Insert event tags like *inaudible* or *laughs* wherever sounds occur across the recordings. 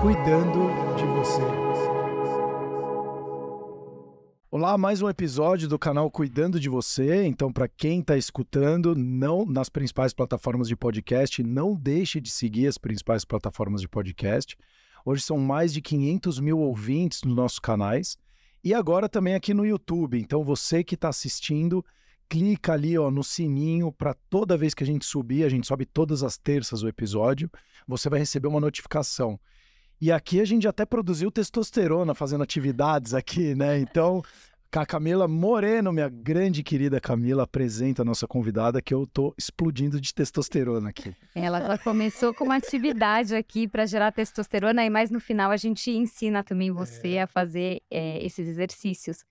cuidando de você. Olá, mais um episódio do canal Cuidando de Você. Então, para quem está escutando, não nas principais plataformas de podcast, não deixe de seguir as principais plataformas de podcast. Hoje são mais de 500 mil ouvintes nos nossos canais e agora também aqui no YouTube. Então, você que está assistindo, clica ali ó, no sininho para toda vez que a gente subir, a gente sobe todas as terças o episódio, você vai receber uma notificação. E aqui a gente até produziu testosterona fazendo atividades aqui, né? Então, a Camila Moreno, minha grande querida Camila, apresenta a nossa convidada que eu tô explodindo de testosterona aqui. Ela, ela começou com uma atividade aqui para gerar testosterona, e mais no final a gente ensina também você é. a fazer é, esses exercícios.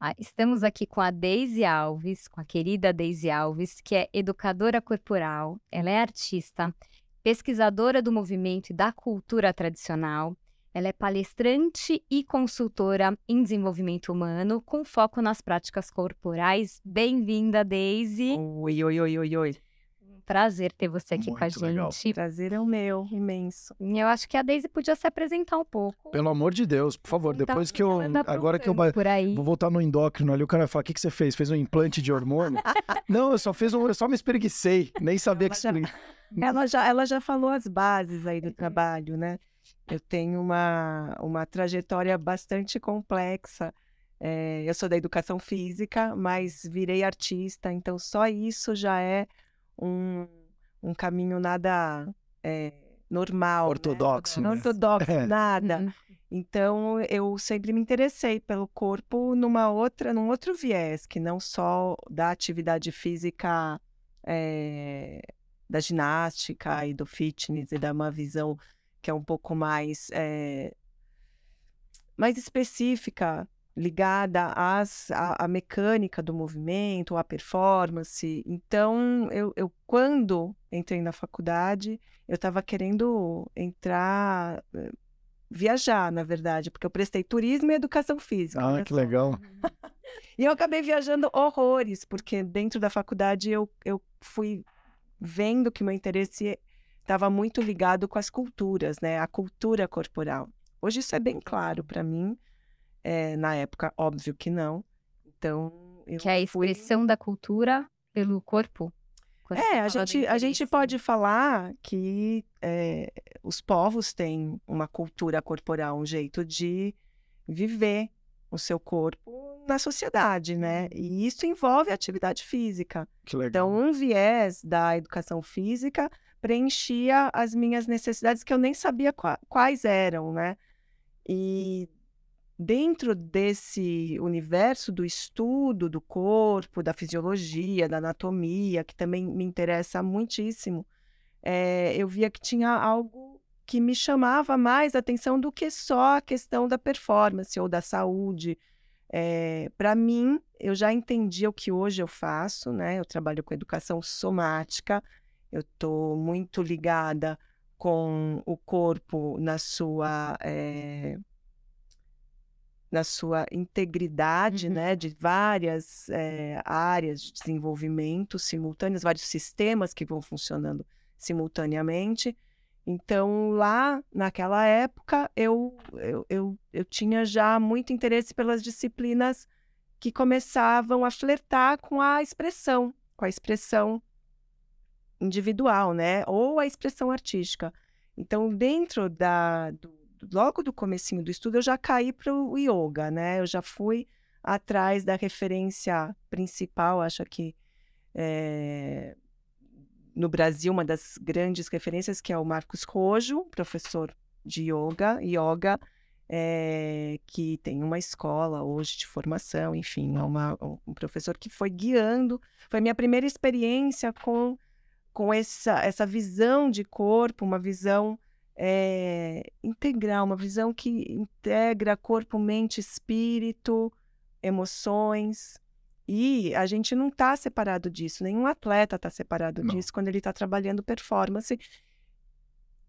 Ah, estamos aqui com a Deise Alves, com a querida Deise Alves, que é educadora corporal, ela é artista, pesquisadora do movimento e da cultura tradicional. Ela é palestrante e consultora em desenvolvimento humano, com foco nas práticas corporais. Bem-vinda, Deise. Oi, oi, oi, oi, oi. Prazer ter você aqui Muito com a gente. legal. Prazer é o meu, imenso. Eu acho que a Deise podia se apresentar um pouco. Pelo amor de Deus, por favor, Então, depois que eu. Agora que eu por aí. vou voltar no endócrino ali, o cara vai falar: o que, que você fez? Fez um implante de hormônio? *laughs* Não, eu só fiz um. Eu só me espreguicei, nem sabia que já- *laughs* Ela já, ela já falou as bases aí do trabalho, né? Eu tenho uma, uma trajetória bastante complexa. É, eu sou da educação física, mas virei artista, então só isso já é um, um caminho nada é, normal. né? Ortodoxo, Não né? ortodoxo, *laughs* É. nada. Uhum. Então, eu sempre me interessei pelo corpo numa outra, num outro viés, que não só da atividade física eh, da ginástica e do fitness e da uma visão que é um pouco mais eh, mais específica, ligada às, à, à mecânica do movimento, à performance. Então, eu, eu quando entrei na faculdade, eu estava querendo entrar viajar, na verdade, porque eu prestei turismo e educação física. Ah, que só. legal. *laughs* E eu acabei viajando horrores, porque dentro da faculdade eu, eu fui vendo que meu interesse estava muito ligado com as culturas, né? A cultura corporal. Hoje isso é bem claro para mim. É, na época, óbvio que não. Então, eu Que é a fui- expressão da cultura pelo corpo. Quando É, a gente, a gente pode falar que é, os povos têm uma cultura corporal, um jeito de viver o seu corpo na sociedade, né? E isso envolve atividade física. Que legal. Então, um viés da educação física preenchia as minhas necessidades que eu nem sabia qua- quais eram, né? E dentro desse universo do estudo do corpo, da fisiologia, da anatomia, que também me interessa muitíssimo, eh, eu via que tinha algo que me chamava mais atenção do que só a questão da performance ou da saúde. Para mim, eu já entendi o que hoje eu faço, né? Eu trabalho com educação somática, eu estou muito ligada com o corpo na sua eh, na sua integridade, Uhum. né, de várias eh, áreas de desenvolvimento simultâneas, vários sistemas que vão funcionando simultaneamente. Então, lá naquela época, eu, eu, eu, eu tinha já muito interesse pelas disciplinas que começavam a flertar com a expressão, com a expressão individual, né? Ou a expressão artística. Então, dentro da, do- logo do comecinho do estudo, eu já caí para o yoga, né? Eu já fui atrás da referência principal, acho que eh, no Brasil, uma das grandes referências, que é o Marcos Rojo, professor de yoga, yoga, eh, que tem uma escola hoje de formação, enfim, é uma- um professor que foi guiando, foi minha primeira experiência com, com essa, essa visão de corpo, uma visão eh, integral, uma visão que integra corpo, mente, espírito, emoções. E a gente não está separado disso, nenhum atleta está separado Não. disso quando ele está trabalhando performance.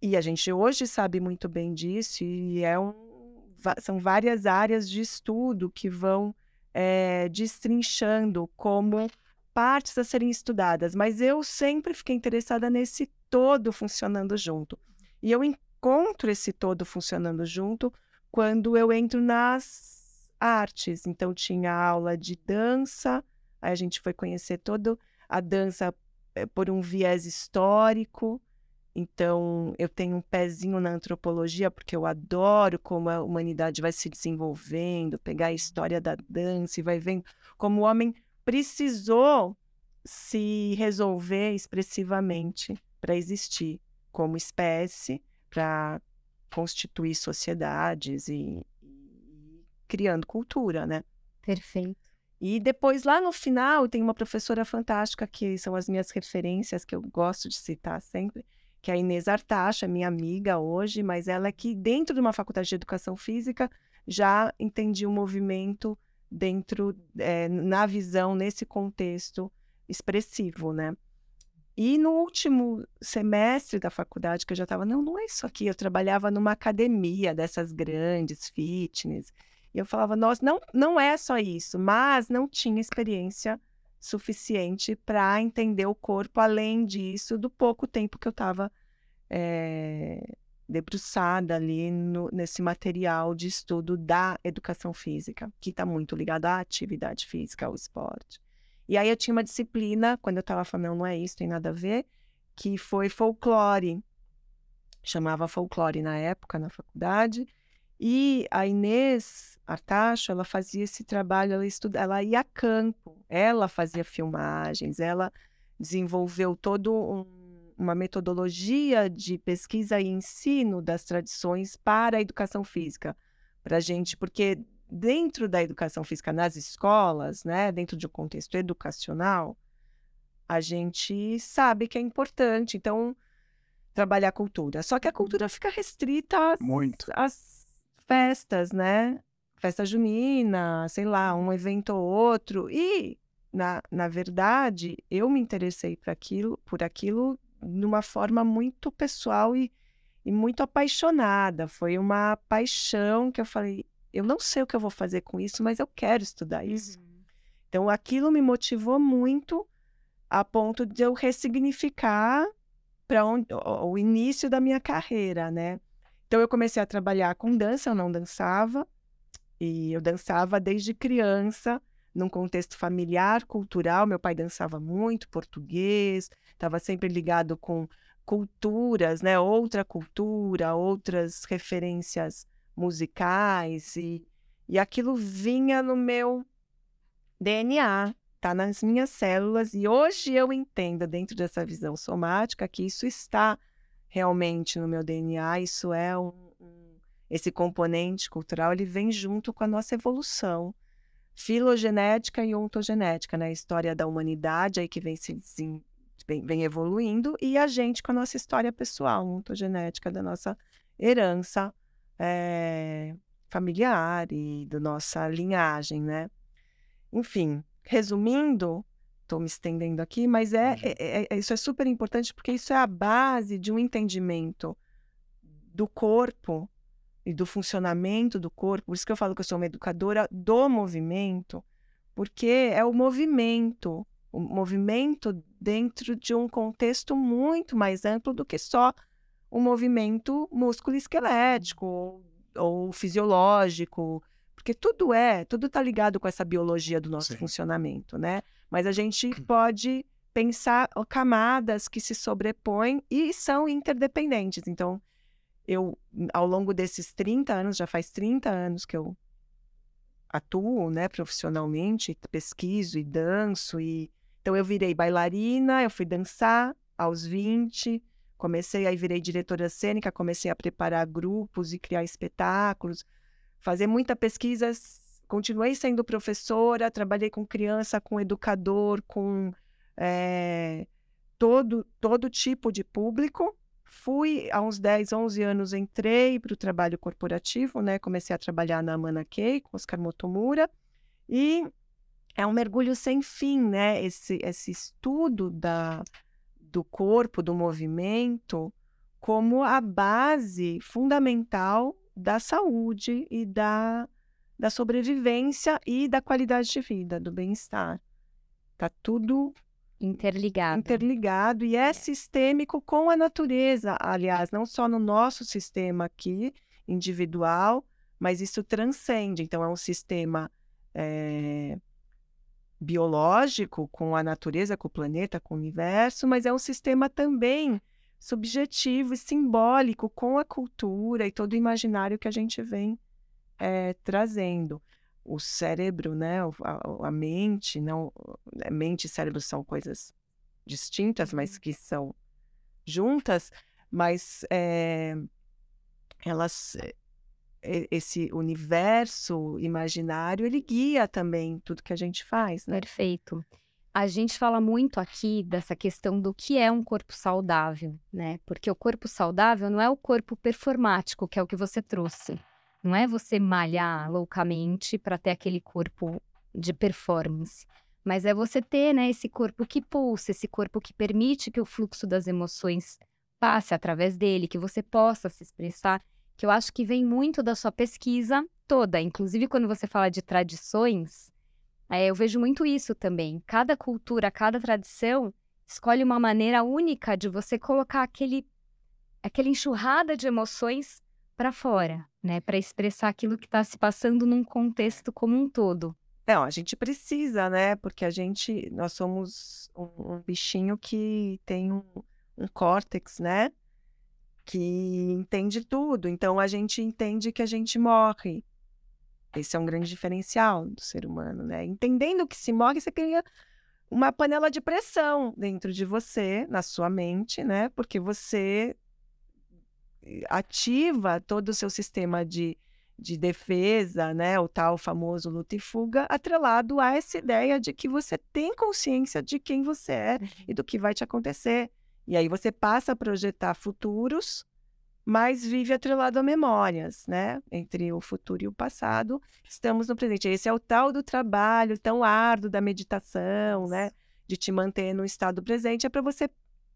E a gente hoje sabe muito bem disso, e é um, são várias áreas de estudo que vão eh, destrinchando como partes a serem estudadas. Mas eu sempre fiquei interessada nesse todo funcionando junto. E eu en- encontro esse todo funcionando junto quando eu entro nas artes. Então, tinha aula de dança, aí a gente foi conhecer toda a dança eh, por um viés histórico. Então, eu tenho um pezinho na antropologia, porque eu adoro como a humanidade vai se desenvolvendo, pegar a história da dança e vai vendo como o homem precisou se resolver expressivamente para existir como espécie, para constituir sociedades e, e, criando cultura, né? Perfeito. E depois, lá no final, tem uma professora fantástica que são as minhas referências, que eu gosto de citar sempre, que é a Inês Artacha, minha amiga hoje, mas ela é que, dentro de uma faculdade de educação física, já entendia o movimento dentro, é, na visão, nesse contexto expressivo, né? E no último semestre da faculdade, que eu já estava, não, não é isso aqui. Eu trabalhava numa academia dessas grandes, fitness. E eu falava, nossa, não, não é só isso, mas não tinha experiência suficiente para entender o corpo, além disso, do pouco tempo que eu estava é, debruçada ali no, nesse material de estudo da educação física, que está muito ligado à atividade física, ao esporte. E aí eu tinha uma disciplina, quando eu estava falando, não é isso, tem nada a ver, que foi folclore. Chamava folclore na época, na faculdade. E a Inês Artacho, ela fazia esse trabalho, ela, estuda, ela ia a campo, ela fazia filmagens, ela desenvolveu todo um uma metodologia de pesquisa e ensino das tradições para a educação física, para gente, porque dentro da educação física nas escolas, né, dentro de um contexto educacional, a gente sabe que é importante, então trabalhar a cultura. Só que a cultura fica restrita às, Muito. às festas, né? Festa junina, sei lá, um evento ou outro. E na, na verdade, eu me interessei por aquilo, por aquilo numa forma muito pessoal e, e muito apaixonada. Foi uma paixão que eu falei, eu não sei o que eu vou fazer com isso, mas eu quero estudar isso. Uhum. Então aquilo me motivou muito a ponto de eu ressignificar para o, início da minha carreira, né? Então eu comecei a trabalhar com dança, eu não dançava, e eu dançava desde criança num contexto familiar, cultural. Meu pai dançava muito português, estava sempre ligado com culturas, né? Outra cultura, outras referências musicais e, e aquilo vinha no meu DNA, tá nas minhas células e hoje eu entendo dentro dessa visão somática que isso está realmente no meu DNA, isso é um, um esse componente cultural, ele vem junto com a nossa evolução filogenética e ontogenética, né? A história da humanidade aí que vem se vem, vem, evoluindo e a gente com a nossa história pessoal, ontogenética da nossa herança é, familiar e da nossa linhagem, né? Enfim, resumindo, estou me estendendo aqui, mas é, uhum. é, é, isso é super importante porque isso é a base de um entendimento do corpo e do funcionamento do corpo. Por isso que eu falo que eu sou uma educadora do movimento, porque é o movimento, o movimento dentro de um contexto muito mais amplo do que só um movimento músculo-esquelético ou, ou, fisiológico, porque tudo é, tudo está ligado com essa biologia do nosso Sim. funcionamento, né? Mas a gente hum. pode pensar camadas que se sobrepõem e são interdependentes. Então, eu, ao longo desses 30 anos, já faz 30 anos que eu atuo, né, profissionalmente, pesquiso e danço e então eu virei bailarina, eu fui dançar aos 20, comecei aí virei diretora cênica, comecei a preparar grupos e criar espetáculos, fazer muita pesquisa, continuei sendo professora, trabalhei com criança, com educador, com é, todo todo tipo de público Fui, há uns 10, 11 anos, entrei para o trabalho corporativo, né? Comecei a trabalhar na Amana Kei, com Oscar Motomura, e é um mergulho sem fim, né? Esse, esse estudo da, do corpo, do movimento, como a base fundamental da saúde e da, da sobrevivência e da qualidade de vida, do bem-estar. Tá tudo interligado. Interligado e é, é sistêmico com a natureza, aliás, não só no nosso sistema aqui, individual, mas isso transcende. Então, é um sistema é, biológico com a natureza, com o planeta, com o universo, mas é um sistema também subjetivo e simbólico com a cultura e todo o imaginário que a gente vem é, trazendo. O cérebro, né, a, a mente, não, né, mente e cérebro são coisas distintas, mas uhum. que são juntas, mas é, elas esse universo imaginário, ele guia também tudo que a gente faz, né? Perfeito. A gente fala muito aqui dessa questão do que é um corpo saudável, né? Porque o corpo saudável não é o corpo performático, que é o que você trouxe. Não é você malhar loucamente para ter aquele corpo de performance, mas é você ter, né, esse corpo que pulsa, esse corpo que permite que o fluxo das emoções passe através dele, que você possa se expressar que eu acho que vem muito da sua pesquisa toda. Inclusive, quando você fala de tradições, é, eu vejo muito isso também. Cada cultura, cada tradição escolhe uma maneira única de você colocar aquele, aquela enxurrada de emoções para fora, né? Para expressar aquilo que está se passando num contexto como um todo. Não, a gente precisa, né? Porque a gente, nós somos um, um bichinho que tem um, um córtex, né? Que entende tudo. Então a gente entende que a gente morre. Esse é um grande diferencial do ser humano, né? Entendendo que se morre, você cria uma panela de pressão dentro de você, na sua mente, né? Porque você ativa todo o seu sistema de, de defesa, né? O tal famoso luta e fuga, atrelado a essa ideia de que você tem consciência de quem você é e do que vai te acontecer. E aí você passa a projetar futuros, mas vive atrelado a memórias, né? Entre o futuro e o passado, estamos no presente. Esse é o tal do trabalho tão árduo da meditação, né? De te manter no estado presente, é para você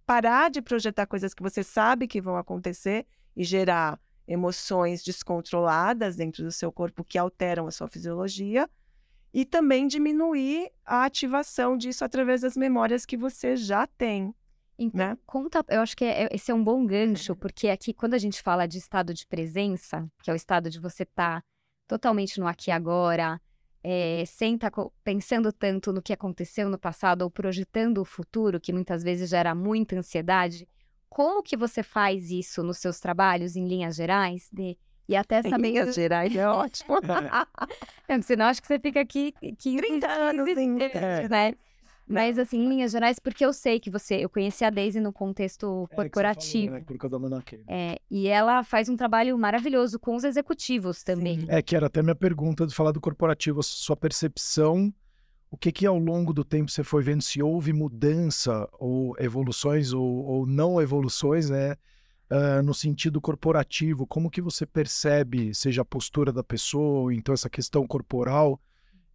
parar de projetar coisas que você sabe que vão acontecer e gerar emoções descontroladas dentro do seu corpo que alteram a sua fisiologia e também diminuir a ativação disso através das memórias que você já tem. Então, né? conta, eu acho que é, é, esse é um bom gancho, porque aqui, quando a gente fala de estado de presença, que é o estado de você estar tá totalmente no aqui e agora, é, sem estar tá pensando tanto no que aconteceu no passado ou projetando o futuro, que muitas vezes gera muita ansiedade, como que você faz isso nos seus trabalhos, em linhas gerais? De, e até saber. Em linhas gerais é ótimo. *laughs* é, senão acho que você fica aqui *laughs* 15, 30 anos, 15, em... né? Mas, assim, em linhas gerais, porque eu sei que você. Eu conheci a Daisy no contexto é, corporativo. Falou, né? Por causa da É, e ela faz um trabalho maravilhoso com os executivos também. Sim. É, que era até minha pergunta de falar do corporativo, a sua percepção. O que que ao longo do tempo você foi vendo se houve mudança ou evoluções ou, ou não evoluções, né? Uh, no sentido corporativo, como que você percebe, seja a postura da pessoa, ou então essa questão corporal,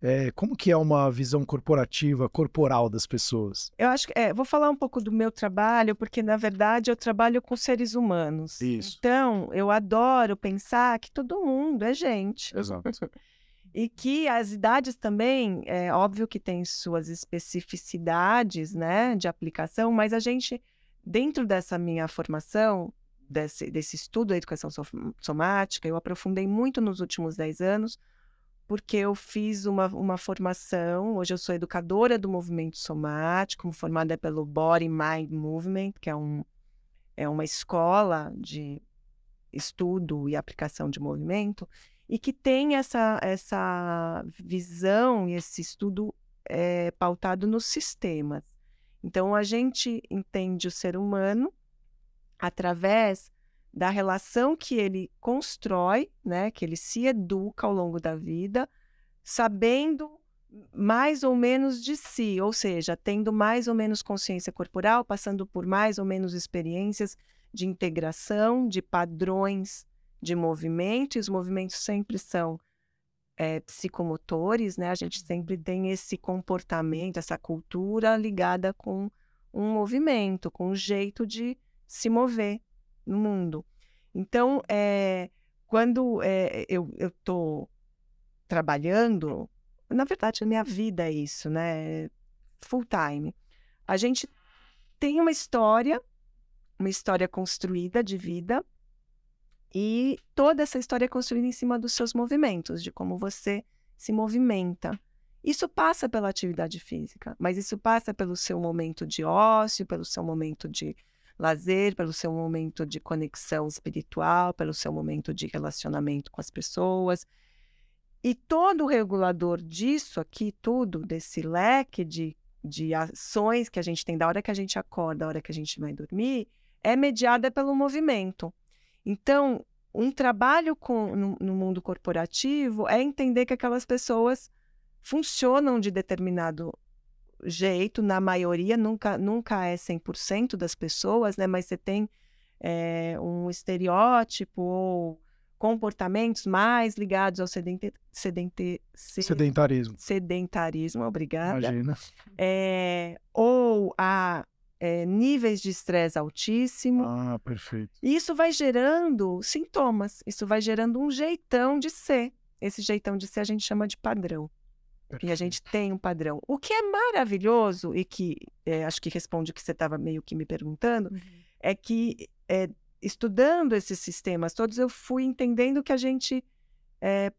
é, como que é uma visão corporativa, corporal das pessoas? Eu acho que é, vou falar um pouco do meu trabalho, porque na verdade eu trabalho com seres humanos. Isso. Então eu adoro pensar que todo mundo é gente. Exato. *laughs* e que as idades também, é óbvio que tem suas especificidades, né, de aplicação, mas a gente, dentro dessa minha formação, desse, desse estudo da educação somática, eu aprofundei muito nos últimos 10 anos porque eu fiz uma, uma formação, hoje eu sou educadora do movimento somático, formada pelo Body Mind Movement, que é, um, é uma escola de estudo e aplicação de movimento, e que tem essa, essa visão e esse estudo é, pautado nos sistemas. Então, a gente entende o ser humano através da relação que ele constrói, né, que ele se educa ao longo da vida, sabendo mais ou menos de si, ou seja, tendo mais ou menos consciência corporal, passando por mais ou menos experiências de integração, de padrões de movimento, e os movimentos sempre são é, psicomotores, né? A gente sempre tem esse comportamento, essa cultura ligada com um movimento, com um jeito de se mover, no mundo. Então, é, quando é, eu estou trabalhando, na verdade, a minha vida é isso, né? Full time. a gente tem uma história, uma história construída de vida, e toda essa história é construída em cima dos seus movimentos, de como você se movimenta. Isso passa pela atividade física, mas isso passa pelo seu momento de ócio, pelo seu momento de lazer, pelo seu momento de conexão espiritual, pelo seu momento de relacionamento com as pessoas. E todo regulador disso aqui, tudo, desse leque de, de ações que a gente tem da hora que a gente acorda, da hora que a gente vai dormir, é mediada pelo movimento. Então, um trabalho com, no, no mundo corporativo é entender que aquelas pessoas funcionam de determinado jeito, na maioria, nunca, nunca é 100% das pessoas, né? Mas você tem é, um estereótipo ou comportamentos mais ligados ao sedente, sedente, sedentarismo. Sedentarismo, obrigada. Imagina. É, ou a é, níveis de estresse altíssimo. Ah, perfeito. E isso vai gerando sintomas, isso vai gerando um jeitão de ser. Esse jeitão de ser a gente chama de padrão. Perfeito. E a gente tem um padrão. O que é maravilhoso e que é, acho que responde o que você estava meio que me perguntando, uhum. é que é, estudando esses sistemas todos, eu fui entendendo que a gente é,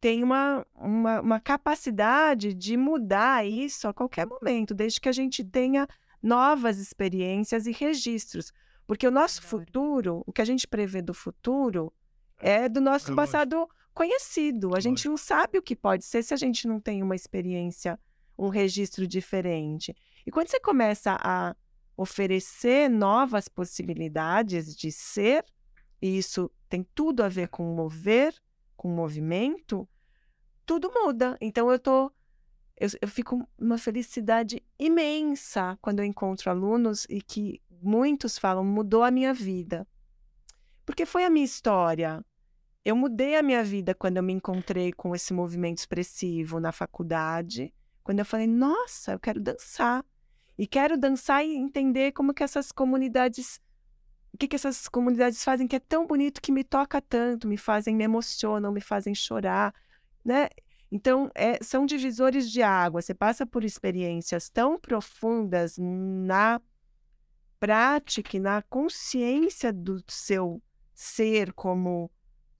tem uma, uma, uma, capacidade de mudar isso a qualquer momento, desde que a gente tenha novas experiências e registros. Porque o nosso futuro, o que a gente prevê do futuro, é do nosso é passado conhecido. A gente não sabe o que pode ser se a gente não tem uma experiência, um registro diferente. E quando você começa a oferecer novas possibilidades de ser, e isso tem tudo a ver com mover, com movimento, tudo muda. Então eu tô eu, eu fico uma felicidade imensa quando eu encontro alunos e que muitos falam mudou a minha vida. Porque foi a minha história. Eu mudei a minha vida quando eu me encontrei com esse movimento expressivo na faculdade, quando eu falei, nossa, eu quero dançar. E quero dançar e entender como que essas comunidades, o que, que essas comunidades fazem que é tão bonito, que me toca tanto, me fazem, me emocionam, me fazem chorar, né? Então, é, são divisores de água. Você passa por experiências tão profundas na prática na consciência do seu ser como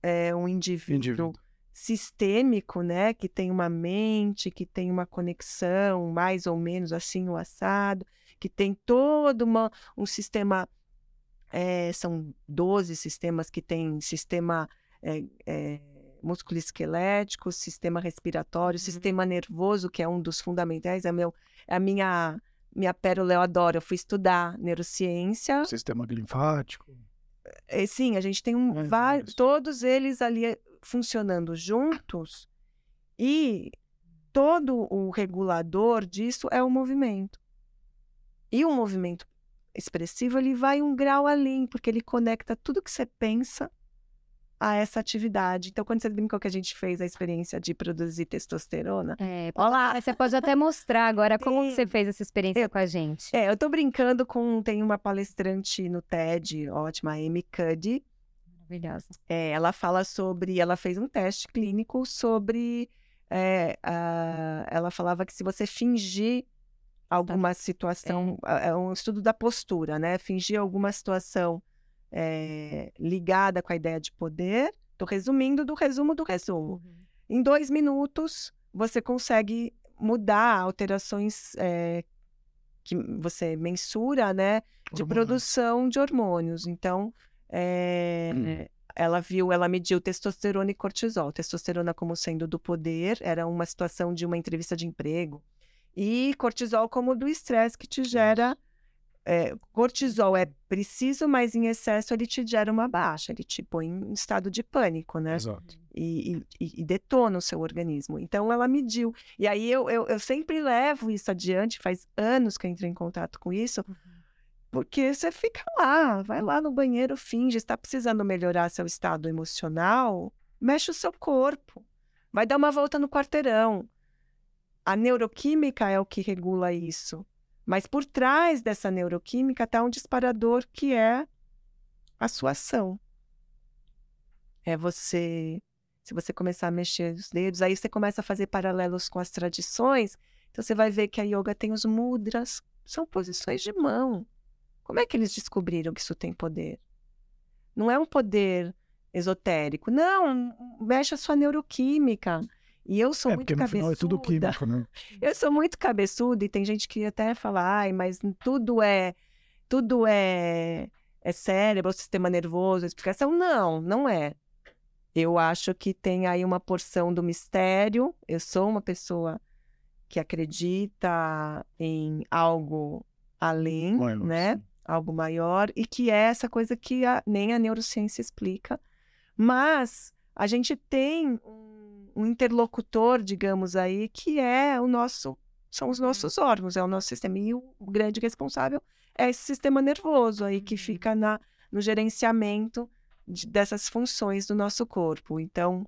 é, um indivíduo, indivíduo, sistêmico, né? Que tem uma mente, que tem uma conexão, mais ou menos assim, o assado, que tem todo uma, um sistema. É, são 12 sistemas que tem sistema é, é, músculo esquelético, sistema respiratório, uhum. sistema nervoso, que é um dos fundamentais, é, meu, é a minha minha pérola, eu adoro. Eu fui estudar neurociência. Sistema linfático. É, sim, a gente tem um, é, vários, todos eles ali eh, funcionando juntos e todo o regulador disso é o movimento. E o movimento expressivo ele vai um grau além, porque ele conecta tudo que você pensa a essa atividade. Então, quando você brincou que a gente fez a experiência de produzir testosterona. É, Olá! Você pode até mostrar agora como você fez essa experiência eu, com a gente. É, eu tô brincando com. Tem uma palestrante no TED, ótima, a Amy Cuddy. Maravilhosa. É, ela fala sobre. Ela fez um teste clínico sobre. É, a, ela falava que se você fingir alguma situação, é. é um estudo da postura, né? Fingir alguma situação é, ligada com a ideia de poder. Estou resumindo do resumo do resumo. Uhum. Em dois minutos, você consegue mudar alterações é, que você mensura, né? De produção de hormônios. Então, é, hum. ela viu, ela mediu testosterona e cortisol. Testosterona como sendo do poder, era uma situação de uma entrevista de emprego. E cortisol como do estresse que te gera é, cortisol é preciso, mas em excesso ele te gera uma baixa, ele te põe em estado de pânico, né? Exato. E, e, e detona o seu organismo. Então ela mediu. E aí eu, eu, eu, sempre levo isso adiante, faz anos que eu entrei em contato com isso, uhum. porque você fica lá, vai lá no banheiro, finge, está precisando melhorar seu estado emocional, mexe o seu corpo, vai dar uma volta no quarteirão. A neuroquímica é o que regula isso. Mas por trás dessa neuroquímica está um disparador que é a sua ação. É você. Se você começar a mexer os dedos, aí você começa a fazer paralelos com as tradições. Então você vai ver que a yoga tem os mudras, São posições de mão. Como é que eles descobriram que isso tem poder? Não é um poder esotérico. Não, mexe a sua neuroquímica. E eu sou é, muito porque no cabeçuda. final é tudo químico, né? *laughs* Eu sou muito cabeçuda e tem gente que até fala, ai, mas tudo é tudo é é cérebro, sistema nervoso, explicação. Não, não é. Eu acho que tem aí uma porção do mistério. Eu sou uma pessoa que acredita em algo além, Bueno, né? sim. Algo maior e que é essa coisa que a- nem a neurociência explica. Mas a gente tem um, um interlocutor, digamos aí, que é o nosso, são os nossos órgãos, é o nosso sistema. E o grande responsável é esse sistema nervoso aí que fica na, no gerenciamento de- dessas funções do nosso corpo. Então,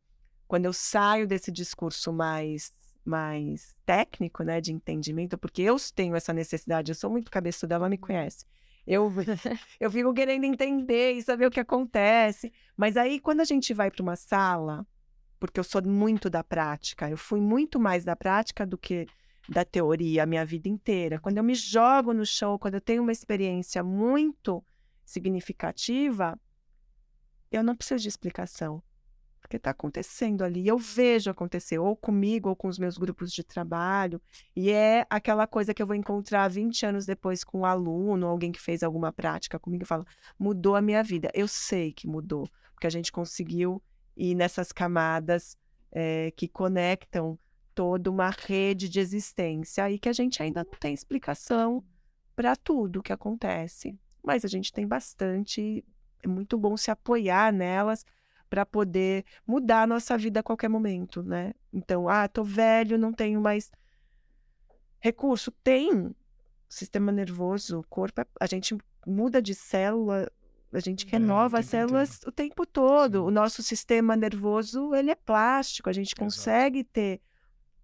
quando eu saio desse discurso mais mais técnico, né, de entendimento, porque eu tenho essa necessidade, eu sou muito cabeçuda, ela me conhece. Eu, *laughs* eu fico querendo entender e saber o que acontece. Mas aí, quando a gente vai para uma sala, porque eu sou muito da prática, eu fui muito mais da prática do que da teoria a minha vida inteira. Quando eu me jogo no chão, quando eu tenho uma experiência muito significativa, eu não preciso de explicação. Porque está acontecendo ali. Eu vejo acontecer, ou comigo, ou com os meus grupos de trabalho. E é aquela coisa que eu vou encontrar 20 anos depois com um aluno, alguém que fez alguma prática comigo e fala: mudou a minha vida. Eu sei que mudou, porque a gente conseguiu ir nessas camadas eh, que conectam toda uma rede de existência e que a gente ainda não tem explicação para tudo que acontece. Mas a gente tem bastante, é muito bom se apoiar nelas para poder mudar a nossa vida a qualquer momento, né? Então, ah, tô velho, não tenho mais recurso. Tem sistema nervoso, corpo, é- a gente muda de célula, a gente É, renova o as células o tempo todo. Sim. O nosso sistema nervoso, ele é plástico, a gente Exato. consegue ter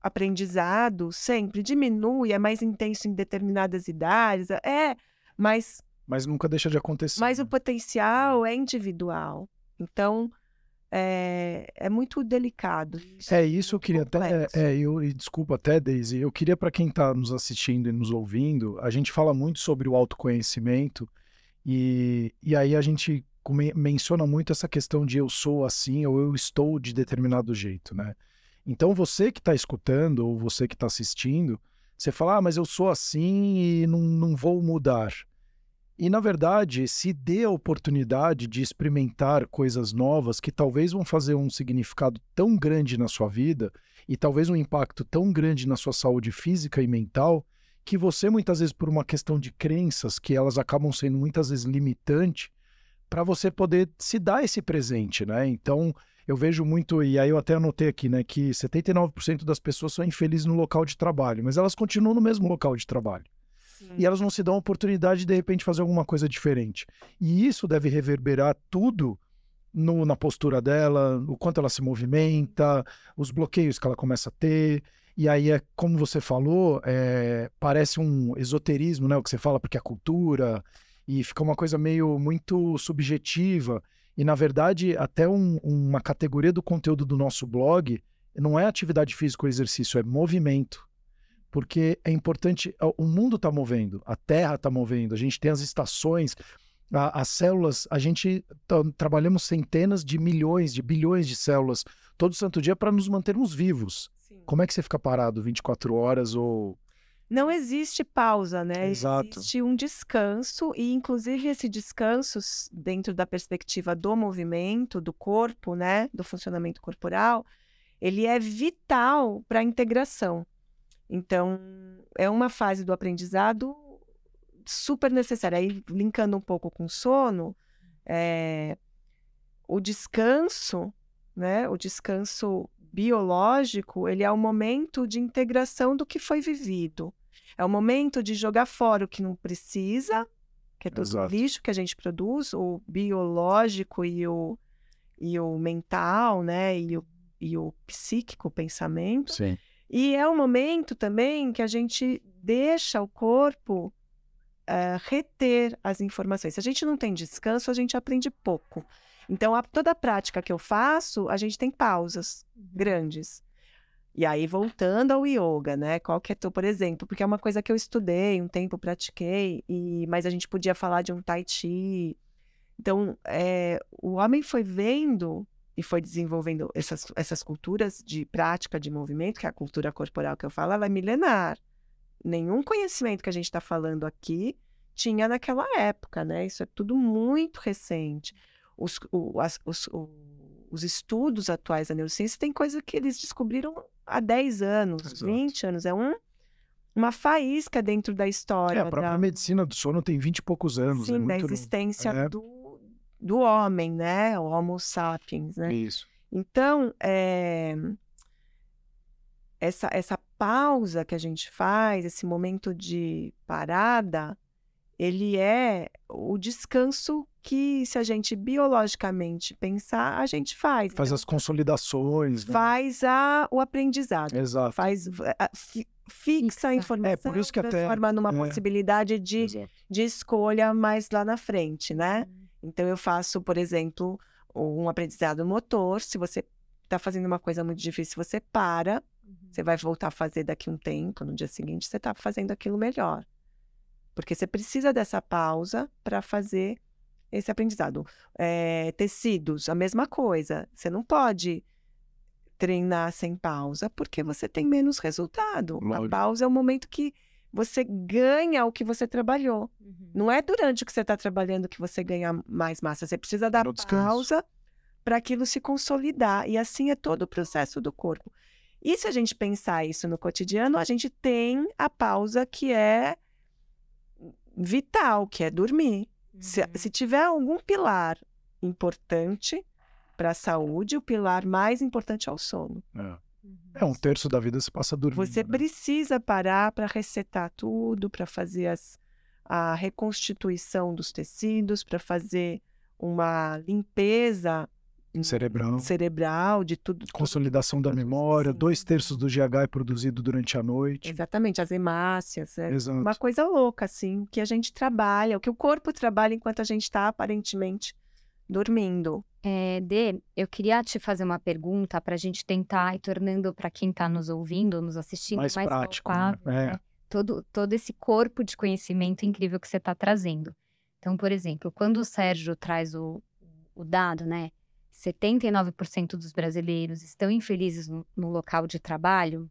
aprendizado sempre, diminui, é mais intenso em determinadas idades, é, mas Mas nunca deixa de acontecer. mas o né? potencial é individual. Então, é, é muito delicado. É isso eu queria até. complexo. É, eu, e desculpa até, Daisy. Eu queria, para quem está nos assistindo e nos ouvindo, a gente fala muito sobre o autoconhecimento e, e aí a gente menciona muito essa questão de eu sou assim ou eu estou de determinado jeito, né? Então você que está escutando ou você que está assistindo, você fala, ah, mas eu sou assim e não, não vou mudar. E, na verdade, se dê a oportunidade de experimentar coisas novas que talvez vão fazer um significado tão grande na sua vida e talvez um impacto tão grande na sua saúde física e mental que você, muitas vezes, por uma questão de crenças, que elas acabam sendo muitas vezes limitantes, para você poder se dar esse presente, né? Então, eu vejo muito, e aí eu até anotei aqui, né, que 79% das pessoas são infelizes no local de trabalho, mas elas continuam no mesmo local de trabalho e elas não se dão a oportunidade de de repente fazer alguma coisa diferente. E isso deve reverberar tudo no- na postura dela, o quanto ela se movimenta, os bloqueios que ela começa a ter. E aí é como você falou, é, parece um esoterismo, né? O que você fala, porque é cultura, e fica uma coisa meio muito subjetiva. E na verdade, até um- uma categoria do conteúdo do nosso blog não é atividade física ou exercício, é movimento porque é importante. O mundo está movendo, a Terra está movendo, a gente tem as estações, a- as células. A gente tá- trabalhamos centenas de milhões, de bilhões de células todo santo dia para nos mantermos vivos. Sim. Como é que você fica parado 24 horas ou. Não existe pausa, né? Exato. Existe um descanso, e inclusive esse descanso, dentro da perspectiva do movimento, do corpo, né? Do funcionamento corporal, ele é vital para a integração. Então, é uma fase do aprendizado super necessária. Aí, linkando um pouco com o sono, é, o descanso, né? O descanso biológico, ele é o momento de integração do que foi vivido. É o momento de jogar fora o que não precisa, que é todo o lixo que a gente produz, o biológico e o, e o mental, né? E o, e o psíquico, o pensamento. Sim. E é um momento também que a gente deixa o corpo eh, reter as informações. Se a gente não tem descanso, a gente aprende pouco. Então, a- toda a prática que eu faço, a gente tem pausas grandes. E aí, voltando ao yoga, né? Qual que é tu, por exemplo, porque é uma coisa que eu estudei, um tempo pratiquei, e mas a gente podia falar de um tai chi. Então, é, o homem foi vendo e foi desenvolvendo essas, essas culturas de prática de movimento, que é a cultura corporal que eu falo, ela é milenar. Nenhum conhecimento que a gente está falando aqui tinha naquela época, né? Isso é tudo muito recente. Os, o, as, os, o, os estudos atuais da neurociência têm coisa que eles descobriram há 10 anos, Exato. 20 anos. É um, uma faísca dentro da história. É, a própria da... medicina do sono tem 20 e poucos anos. Sim, é da existência é... do, do homem, né? O Homo sapiens, né? Isso. Então, é... essa, essa pausa que a gente faz, esse momento de parada, ele é o descanso que, se a gente biologicamente pensar, a gente faz. Faz então, as consolidações. Né? Faz a, o aprendizado. Exato. Faz, a, fixa a informação, é, por isso que transforma até, numa é. possibilidade de, de escolha mais lá na frente, né? Uhum. Então, eu faço, por exemplo, um aprendizado motor. Se você está fazendo uma coisa muito difícil, você para, uhum. você vai voltar a fazer daqui um tempo, no dia seguinte, você está fazendo aquilo melhor. Porque você precisa dessa pausa para fazer esse aprendizado. É, tecidos, a mesma coisa. Você não pode treinar sem pausa porque você tem menos resultado. A pausa é o momento que você ganha o que você trabalhou. Uhum. Não é durante o que você está trabalhando que você ganha mais massa. Você precisa dar pausa para aquilo se consolidar. E assim é todo o processo do corpo. E se a gente pensar isso no cotidiano, a gente tem a pausa que é vital, que é dormir. Uhum. Se, se tiver algum pilar importante para a saúde, o pilar mais importante é o sono. É. É, um terço da vida se passa dormindo. Você né? precisa parar para resetar tudo, para fazer as, a reconstituição dos tecidos, para fazer uma limpeza cerebral, cerebral de tudo. Consolidação tudo, da memória, dois terços do GH é produzido durante a noite. Exatamente, as hemácias. É Exato. uma coisa louca, assim, que a gente trabalha, o que o corpo trabalha enquanto a gente está aparentemente dormindo. É, Dê, eu queria te fazer uma pergunta para a gente tentar ir tornando para quem está nos ouvindo, nos assistindo, mais, mais prático. Palpável, né? É. né? Todo, todo esse corpo de conhecimento incrível que você está trazendo. Então, por exemplo, quando o Sérgio traz o, o dado, né? 79% dos brasileiros estão infelizes no, no local de trabalho,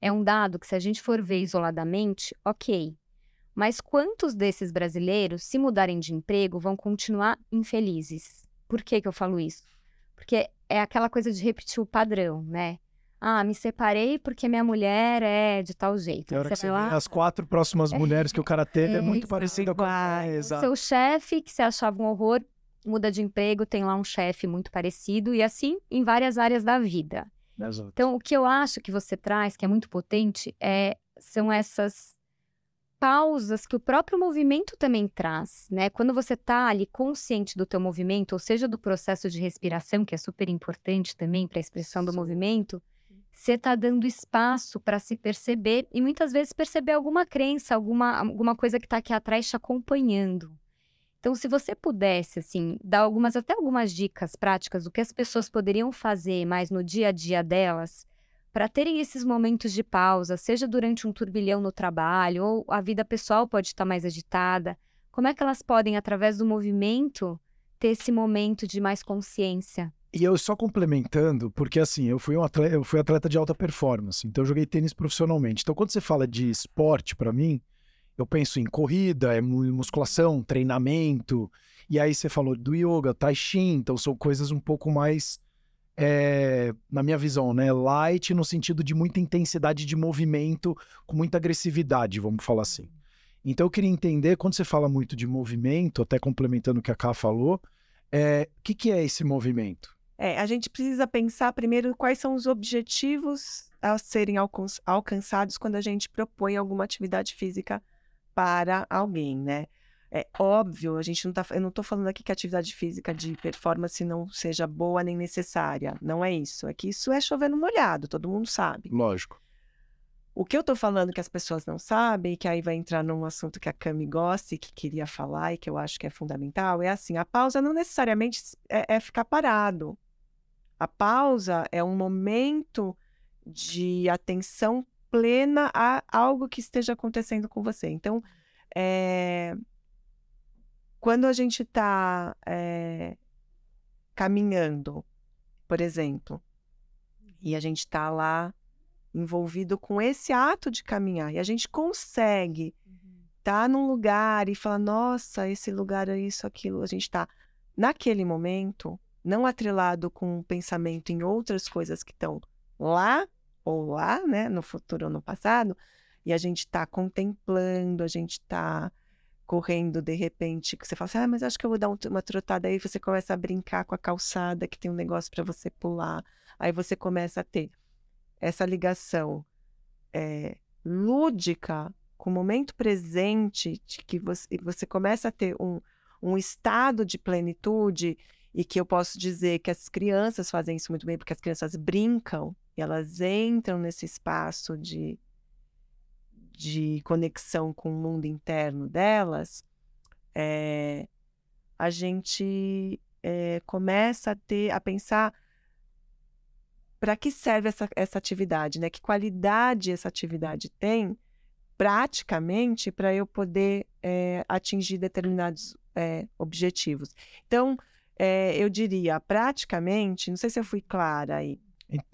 é um dado que, se a gente for ver isoladamente, ok. Mas quantos desses brasileiros, se mudarem de emprego, vão continuar infelizes? Por que, que eu falo isso? Porque é aquela coisa de repetir o padrão, né? Ah, me separei porque minha mulher é de tal jeito. hora você lá... as quatro próximas mulheres que o cara teve é, é muito *laughs* parecida com a... É, Seu chefe, que você achava um horror, muda de emprego, tem lá um chefe muito parecido e assim em várias áreas da vida. Exato. Então, o que eu acho que você traz, que é muito potente, é, são essas pausas que o próprio movimento também traz, né? Quando você está ali consciente do teu movimento, ou seja, do processo de respiração, que é super importante também para a expressão do movimento, você está dando espaço para se perceber e muitas vezes perceber alguma crença, alguma, alguma coisa que está aqui atrás te acompanhando. Então, se você pudesse, assim, dar algumas, até algumas dicas práticas do que as pessoas poderiam fazer mais no dia a dia delas, para terem esses momentos de pausa, seja durante um turbilhão no trabalho, ou a vida pessoal pode estar mais agitada, como é que elas podem, através do movimento, ter esse momento de mais consciência? E eu só complementando, porque assim, eu fui um atleta, eu fui atleta de alta performance, então eu joguei tênis profissionalmente. Então, quando você fala de esporte, para mim, eu penso em corrida, é musculação, treinamento. E aí você falou do yoga, tai chi, então são coisas um pouco mais, é, na minha visão, né? Light no sentido de muita intensidade de movimento, com muita agressividade, vamos falar assim. Então eu queria entender, quando você fala muito de movimento, até complementando o que a Ká falou, é, o que, que é esse movimento? É, a gente precisa pensar primeiro quais são os objetivos a serem alcançados quando a gente propõe alguma atividade física para alguém, né? É óbvio, a gente não tá, eu não estou falando aqui que a atividade física de performance não seja boa nem necessária. Não é isso. É que isso é chover no molhado, todo mundo sabe. Lógico. O que eu estou falando que as pessoas não sabem, que aí vai entrar num assunto que a Cami gosta e que queria falar e que eu acho que é fundamental, é assim: a pausa não necessariamente é, é ficar parado. A pausa é um momento de atenção plena a algo que esteja acontecendo com você. Então, é, quando a gente está é, caminhando, por exemplo, e a gente está lá envolvido com esse ato de caminhar, e a gente consegue estar tá num lugar e falar, nossa, esse lugar é isso, aquilo, a gente está naquele momento, não atrelado com um pensamento em outras coisas que estão lá ou lá, né, no futuro ou no passado, e a gente está contemplando, a gente está correndo de repente, que você fala assim, ah, mas acho que eu vou dar uma trotada aí, você começa a brincar com a calçada, que tem um negócio para você pular, aí você começa a ter essa ligação é, lúdica com o momento presente, de que você, você começa a ter um, um estado de plenitude e que eu posso dizer que as crianças fazem isso muito bem, porque as crianças brincam elas entram nesse espaço de, de conexão com o mundo interno delas, é, a gente é, começa a ter a pensar para que serve essa, essa atividade, né? Que qualidade essa atividade tem praticamente para eu poder é, atingir determinados é, objetivos. Então, é, eu diria, praticamente, não sei se eu fui clara aí.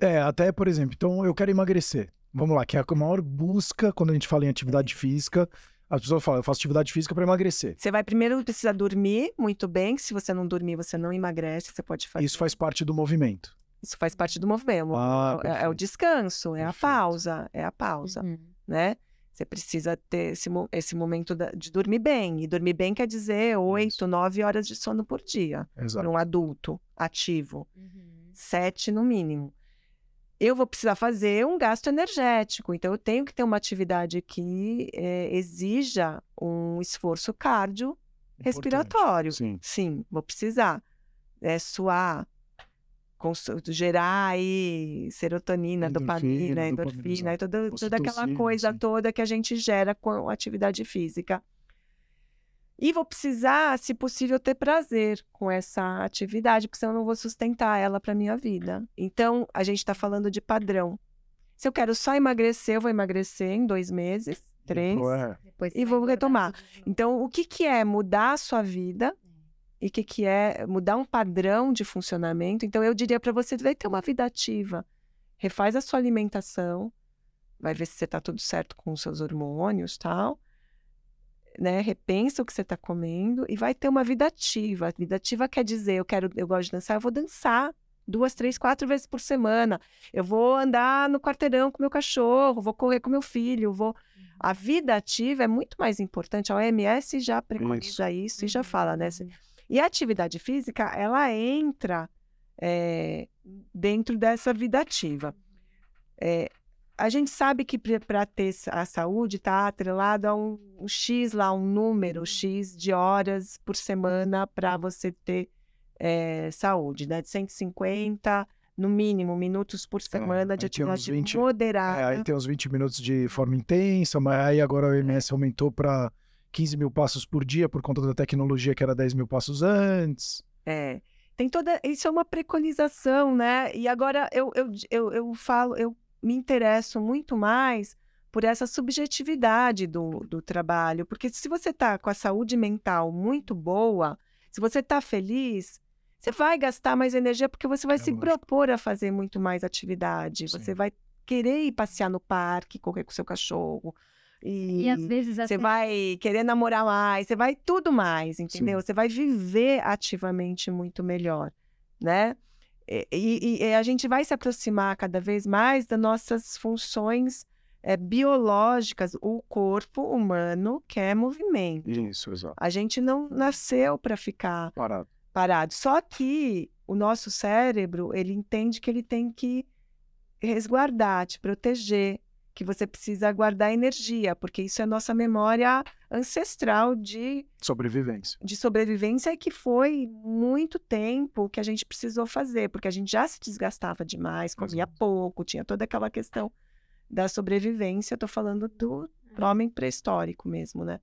É, até, por exemplo, então eu quero emagrecer. Vamos lá, que é a maior busca quando a gente fala em atividade física. As pessoas falam, eu faço atividade física para emagrecer. Você vai primeiro precisar dormir muito bem. Se você não dormir, você não emagrece. Você pode fazer. Isso faz parte do movimento. Isso faz parte do movimento. Ah, é, é, o descanso, é perfeito. a pausa, é a pausa, uhum. né? Você precisa ter esse, esse momento de dormir bem. E dormir bem quer dizer oito, nove horas de sono por dia. Para um adulto ativo. Uhum. Sete no mínimo. Eu vou precisar fazer um gasto energético. Então, eu tenho que ter uma atividade que é, exija um esforço cardio-respiratório. Sim. Sim, vou precisar. É, suar, gerar aí serotonina, dopamina, endorfina, e toda, toda aquela coisa toda que a gente gera com atividade física. E vou precisar, se possível, ter prazer com essa atividade, porque senão eu não vou sustentar ela para minha vida. Então, a gente está falando de padrão. Se eu quero só emagrecer, eu vou emagrecer em dois meses, três, e vou retomar. Então, o que, que é mudar a sua vida e o que, que é mudar um padrão de funcionamento. Então, eu diria para você, vai ter uma vida ativa. Refaz a sua alimentação, vai ver se você está tudo certo com os seus hormônios tal. Né? Repensa o que você está comendo e vai ter uma vida ativa. A vida ativa quer dizer, eu quero, eu gosto de dançar, eu vou dançar duas, três, quatro vezes por semana. Eu vou andar no quarteirão com meu cachorro, vou correr com meu filho, vou. A vida ativa é muito mais importante. A OMS já preconiza isso, isso e já fala, né? Uhum. E a atividade física, ela entra é, dentro dessa vida ativa. É, a gente sabe que para ter a saúde está atrelado a um, um, X lá, um número X de horas por semana para você ter é, saúde, né? De 150 no mínimo, minutos por semana é, de atividade 20, moderada. É, aí tem uns 20 minutos de forma intensa, mas aí agora o OMS aumentou para 15 mil passos por dia por conta da tecnologia que era 10 mil passos antes. É. Tem toda. Isso é uma preconização, né? E agora eu, eu, eu, eu falo, eu me interesso muito mais por essa subjetividade do, do trabalho. Porque se você está com a saúde mental muito boa, se você está feliz, você vai gastar mais energia porque você vai é se lógico. propor a fazer muito mais atividade. Sim. Você vai querer ir passear no parque, correr com seu cachorro, e, e às vezes você vai querer namorar mais, você vai tudo mais, entendeu? Sim. Você vai viver ativamente muito melhor, né? E, e, e, a gente vai se aproximar cada vez mais das nossas funções é, biológicas. O corpo humano quer movimento. Isso, exato. A gente não nasceu para ficar parado. parado. Só que o nosso cérebro, ele entende que ele tem que resguardar, te proteger, que você precisa guardar energia, porque isso é nossa memória ancestral de sobrevivência. De sobrevivência e que foi muito tempo que a gente precisou fazer, porque a gente já se desgastava demais, comia Exato. pouco, tinha toda aquela questão da sobrevivência. Eu tô falando do é. homem pré-histórico mesmo, né?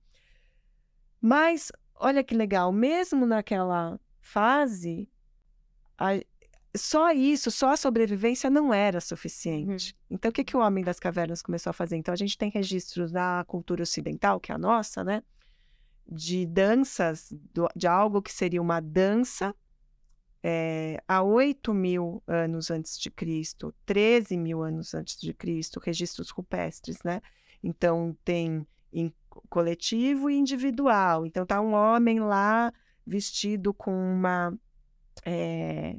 Mas olha que legal, mesmo naquela fase, a, só isso, só a sobrevivência não era suficiente. Uhum. Então, o que, que o Homem das Cavernas começou a fazer? Então, a gente tem registros na cultura ocidental, que é a nossa, né? De danças, do- de algo que seria uma dança é, há 8 mil anos antes de Cristo, 13 mil anos antes de Cristo, registros rupestres, né? Então, tem em co- coletivo e individual. Então, tá um homem lá vestido com uma é,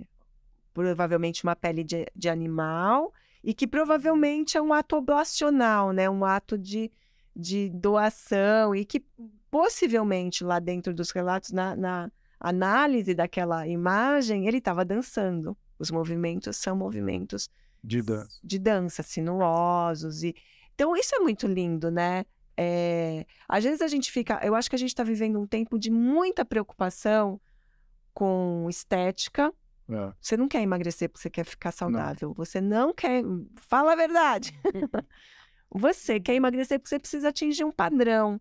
provavelmente uma pele de, de animal, e que provavelmente é um ato oblacional, né? Um ato de, de doação, e que possivelmente lá dentro dos relatos, na, na análise daquela imagem, ele estava dançando. Os movimentos são movimentos De dança. de dança, sinuosos. E... Então, isso é muito lindo, né? É, Às vezes a gente fica. Eu acho que a gente está vivendo um tempo de muita preocupação com estética. É. Você não quer emagrecer porque você quer ficar saudável. Você não quer. Fala a verdade. *laughs* você quer emagrecer porque você precisa atingir um padrão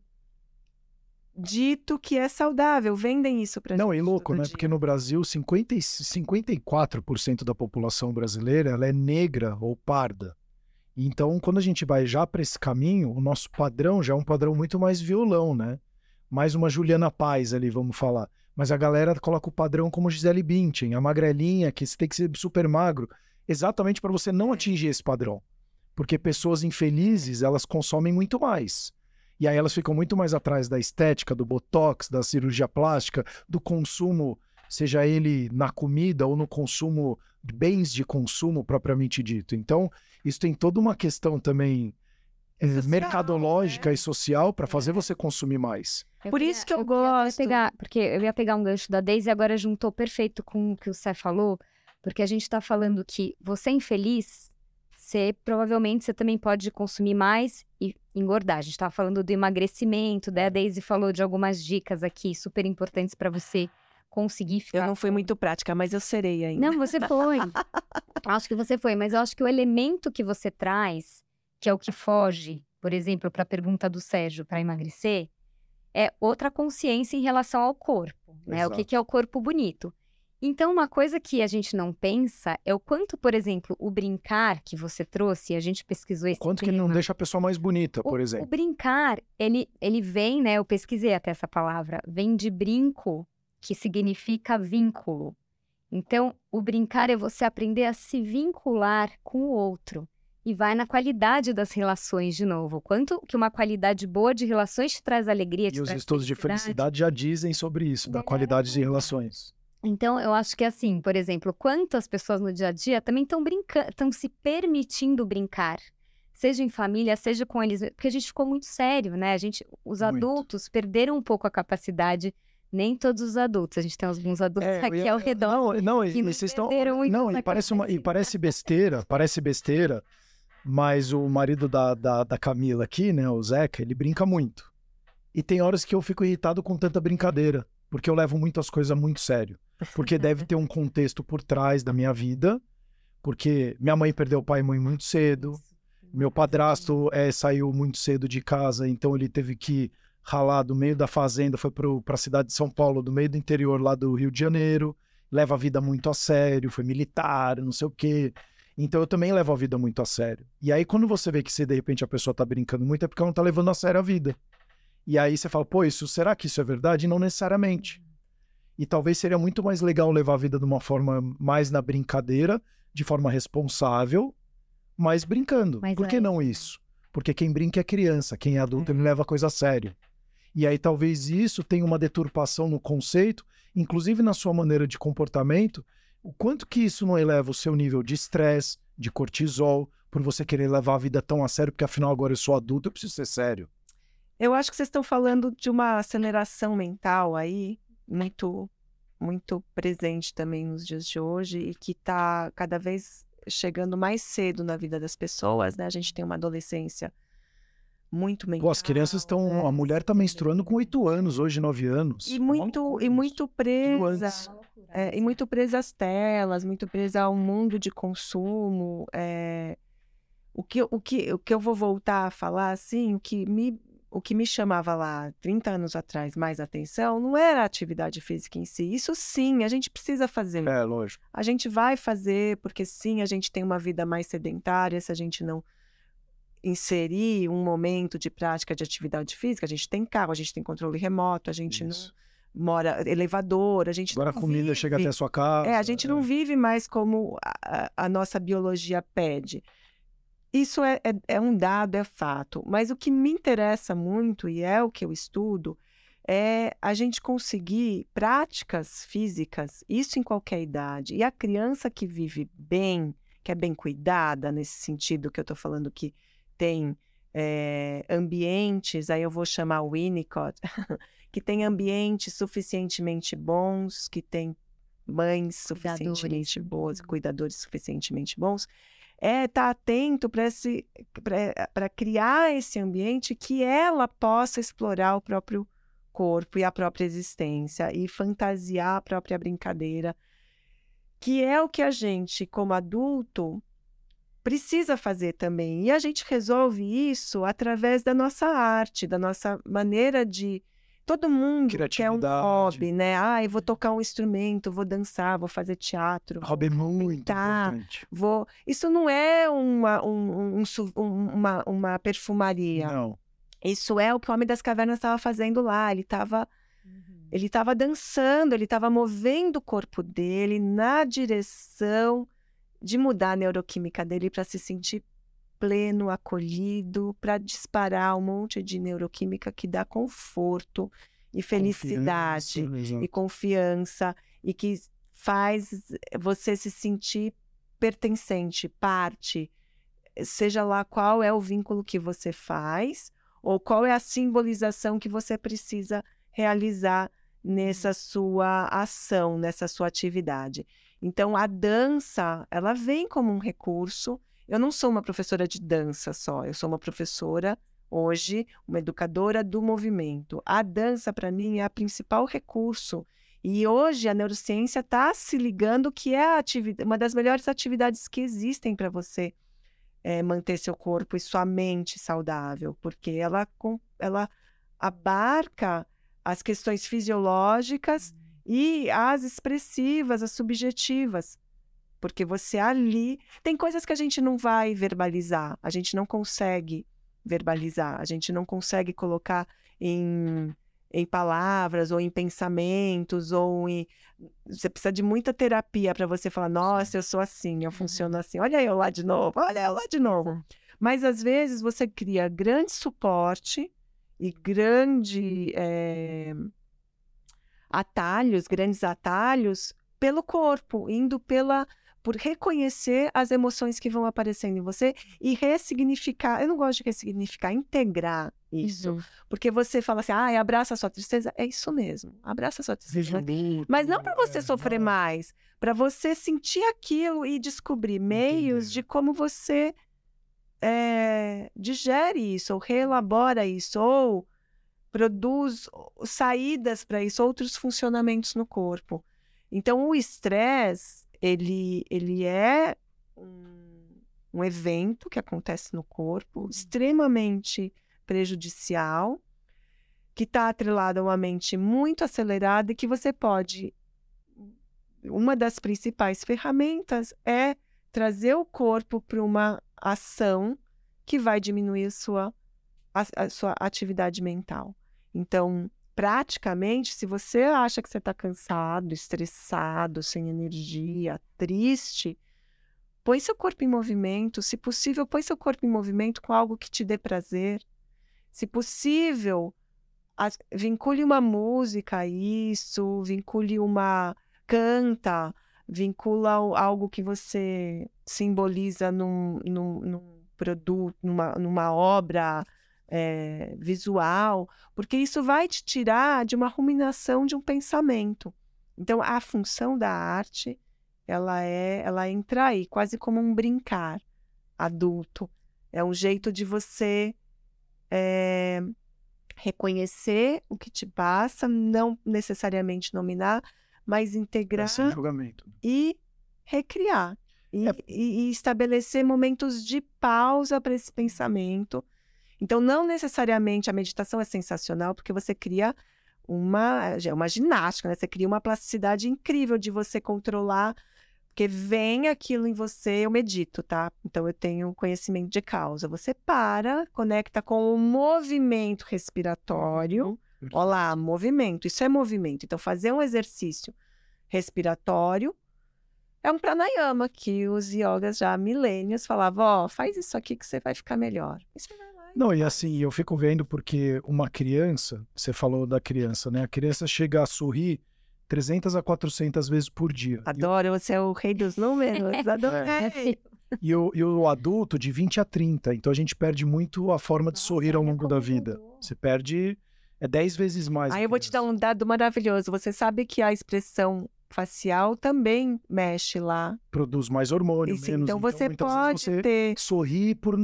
dito que é saudável. Vendem isso pra Não, gente. e louco, né? dia. Porque no Brasil, 50, e 54% da população brasileira ela é negra ou parda. Então, quando a gente vai já para esse caminho, o nosso padrão já é um padrão muito mais violão, né? Mais uma Juliana Paz ali, vamos falar. Mas a galera coloca o padrão como Gisele Bündchen, a magrelinha, que você tem que ser super magro, exatamente para você não atingir esse padrão. Porque pessoas infelizes, elas consomem muito mais. E aí elas ficam muito mais atrás da estética, do botox, da cirurgia plástica, do consumo, seja ele na comida ou no consumo de bens de consumo propriamente dito. Então, isso tem toda uma questão também Social, mercadológica né? e social para fazer É. você consumir mais. Eu Por queria- isso que eu até gosto. Pegar, porque eu ia pegar um gancho da Daisy e agora juntou perfeito com o que o Sé falou, porque a gente está falando que você é infeliz, você provavelmente você também pode consumir mais e engordar. A gente estava falando do emagrecimento, daí a Daisy falou de algumas dicas aqui super importantes para você conseguir ficar. Eu não fui muito prática, mas eu serei ainda. Não, você foi. *laughs* acho que você foi, mas eu acho que o elemento que você traz, que é o que foge, por exemplo, para a pergunta do Sérgio para emagrecer, é outra consciência em relação ao corpo, né? O que, Exato. que é o corpo bonito. Então, uma coisa que a gente não pensa é o quanto, por exemplo, o brincar que você trouxe, a gente pesquisou esse Quanto que não tema. deixa a pessoa mais bonita, O- por O exemplo. brincar, ele, ele vem, né? Eu pesquisei até essa palavra, vem de brinco, que significa vínculo. Então, o brincar é você aprender a se vincular com o outro. E vai na qualidade das relações de novo. Quanto que uma qualidade boa de relações te traz alegria, te E os traz estudos de felicidade já dizem sobre isso, da É. qualidade de relações. Então, eu acho que assim, por exemplo, quantas pessoas no dia a dia também estão brincando, estão se permitindo brincar, seja em família, seja com eles, porque a gente ficou muito sério, né? A gente, os Muito. adultos perderam um pouco a capacidade, nem todos os adultos, a gente tem alguns adultos É, eu aqui ia- ao redor. Não, não, e, que e não vocês estão. Não, e parece, uma, e parece besteira, parece besteira, mas o marido da, da, da Camila aqui, né, o Zeca, ele brinca muito. E tem horas que eu fico irritado com tanta brincadeira, porque eu levo muito as coisas muito sério. Porque deve ter um contexto por trás da minha vida, porque minha mãe perdeu pai e mãe muito cedo, meu padrasto é, saiu muito cedo de casa, então ele teve que ralar do meio da fazenda, foi para a cidade de São Paulo, do meio do interior lá do Rio de Janeiro, leva a vida muito a sério, foi militar, não sei o quê. Então eu também levo a vida muito a sério. E aí quando você vê que se de repente a pessoa tá brincando muito é porque ela não tá levando a sério a vida. E aí você fala, pô, isso, será que isso é verdade? Não necessariamente. E talvez seria muito mais legal levar a vida de uma forma mais na brincadeira, de forma responsável, mas brincando. Mas Por que é não isso? Porque quem brinca é criança, quem é adulto ele leva a coisa a sério. E aí talvez isso tenha uma deturpação no conceito, inclusive na sua maneira de comportamento, o quanto que isso não eleva o seu nível de estresse, de cortisol, por você querer levar a vida tão a sério, porque afinal agora eu sou adulto, eu preciso ser sério. Eu acho que vocês estão falando de uma aceleração mental aí, muito, muito presente também nos dias de hoje e que está cada vez chegando mais cedo na vida das pessoas, né? A gente tem uma adolescência muito mental. Pô, as crianças estão. né? A mulher tá menstruando com 8 anos, hoje 9 anos. E É muito, e muito presa. antes. É, e muito presa às telas, muito presa ao mundo de consumo. é. O, que, o, que, o que eu vou voltar a falar, assim, o que me o que me chamava lá 30 anos atrás mais atenção não era a atividade física em si. Isso sim, a gente precisa fazer. É, lógico. A gente vai fazer, porque sim, a gente tem uma vida mais sedentária, se a gente não inserir um momento de prática de atividade física, a gente tem carro, a gente tem controle remoto, a gente Isso. não mora elevador, a gente Agora a comida vive. chega até a sua casa. É, a gente não vive mais como a, a- a nossa biologia pede. Isso é, é, é um dado, é fato. Mas o que me interessa muito, e é o que eu estudo, é a gente conseguir práticas físicas, isso em qualquer idade. E a criança que vive bem, que é bem cuidada, nesse sentido que eu estou falando que tem é, ambientes, aí eu vou chamar o Winnicott, *laughs* que tem ambientes suficientemente bons, que tem mães Cuidadores. suficientemente boas, Uhum. cuidadores suficientemente bons, é estar atento para criar esse ambiente que ela possa explorar o próprio corpo e a própria existência e fantasiar a própria brincadeira, que é o que a gente, como adulto, precisa fazer também. E a gente resolve isso através da nossa arte, da nossa maneira de. Todo mundo quer um Criatividade. hobby, né? Ah, eu vou tocar um instrumento, vou dançar, vou fazer teatro. Hobby é muito pintar. importante. Vou... Isso não é uma, um- um um- uma, uma perfumaria. Não. Isso é o que o Homem das Cavernas estava fazendo lá. Ele estava Uhum. ele estava dançando, ele estava movendo o corpo dele na direção de mudar a neuroquímica dele para se sentir pleno, acolhido, para disparar um monte de neuroquímica que dá conforto e felicidade Confiança, e confiança e que faz você se sentir pertencente, parte, seja lá qual é o vínculo que você faz ou qual é a simbolização que você precisa realizar nessa sua ação, nessa sua atividade. Então a dança, ela vem como um recurso. Eu não sou uma professora de dança só, eu sou uma professora hoje, uma educadora do movimento. A dança para mim é o principal recurso e hoje a neurociência está se ligando que é a uma das melhores atividades que existem para você eh, manter seu corpo e sua mente saudável, porque ela, ela abarca as questões fisiológicas e as expressivas, as subjetivas. Porque você ali. Tem coisas que a gente não vai verbalizar, a gente não consegue verbalizar, a gente não consegue colocar em, em palavras ou em pensamentos ou em. Você precisa de muita terapia para você falar, nossa, eu sou assim, eu funciono assim, olha eu lá de novo, olha eu lá de novo. Mas às vezes você cria grande suporte e grande eh, atalhos, grandes atalhos pelo corpo, indo pela por reconhecer as emoções que vão aparecendo em você e ressignificar. Eu não gosto de ressignificar, integrar isso, Uhum. porque você fala assim, ah, abraça a sua tristeza, é isso mesmo, abraça a sua tristeza. Veja Mas não para você é, sofrer não. mais, para você sentir aquilo e descobrir meios Entender. de como você eh, digere isso, ou reelabora isso, ou produz saídas para isso, outros funcionamentos no corpo. Então, o estresse, ele, ele é um, um evento que acontece no corpo, extremamente prejudicial, que está atrelado a uma mente muito acelerada e que você pode. Uma das principais ferramentas é trazer o corpo para uma ação que vai diminuir a sua, a, a sua atividade mental. Então, praticamente, se você acha que você está cansado, estressado, sem energia, triste, põe seu corpo em movimento. Se possível, põe seu corpo em movimento com algo que te dê prazer. Se possível, vincule uma música a isso, vincule uma. canta, vincula algo que você simboliza num, num, num produto, numa, numa obra eh, visual, porque isso vai te tirar de uma ruminação de um pensamento. Então, a função da arte, ela é, ela entra aí, quase como um brincar adulto. É um jeito de você eh, reconhecer o que te passa, não necessariamente nominar, mas integrar Sem julgamento. e recriar. E, É. e- e estabelecer momentos de pausa para esse pensamento Então, não necessariamente a meditação é sensacional, porque você cria uma, é uma ginástica, né? Você cria uma plasticidade incrível de você controlar, porque vem aquilo em você, eu medito, tá? Então, eu tenho conhecimento de causa. Você para, conecta com o movimento respiratório. Uhum. Olha lá, movimento, isso é movimento. Então, fazer um exercício respiratório é um pranayama que os yogas já há milênios falavam, ó, faz isso aqui que você vai ficar melhor. Lá e Não, e assim, eu fico vendo porque uma criança, você falou da criança, né? A criança chega a sorrir 300 a 400 vezes por dia. Adoro, você é o rei dos números, *laughs* adorei. E o, e o adulto de 20 a 30. Então a gente perde muito a forma de Nossa, sorrir ao olha longo da vida. Você perde é 10 vezes mais. Aí a eu vou te dar um dado maravilhoso. Você sabe que a expressão facial também mexe lá. Produz mais hormônio, Isso, menos. então você muitas vezes pode você ter. sorri por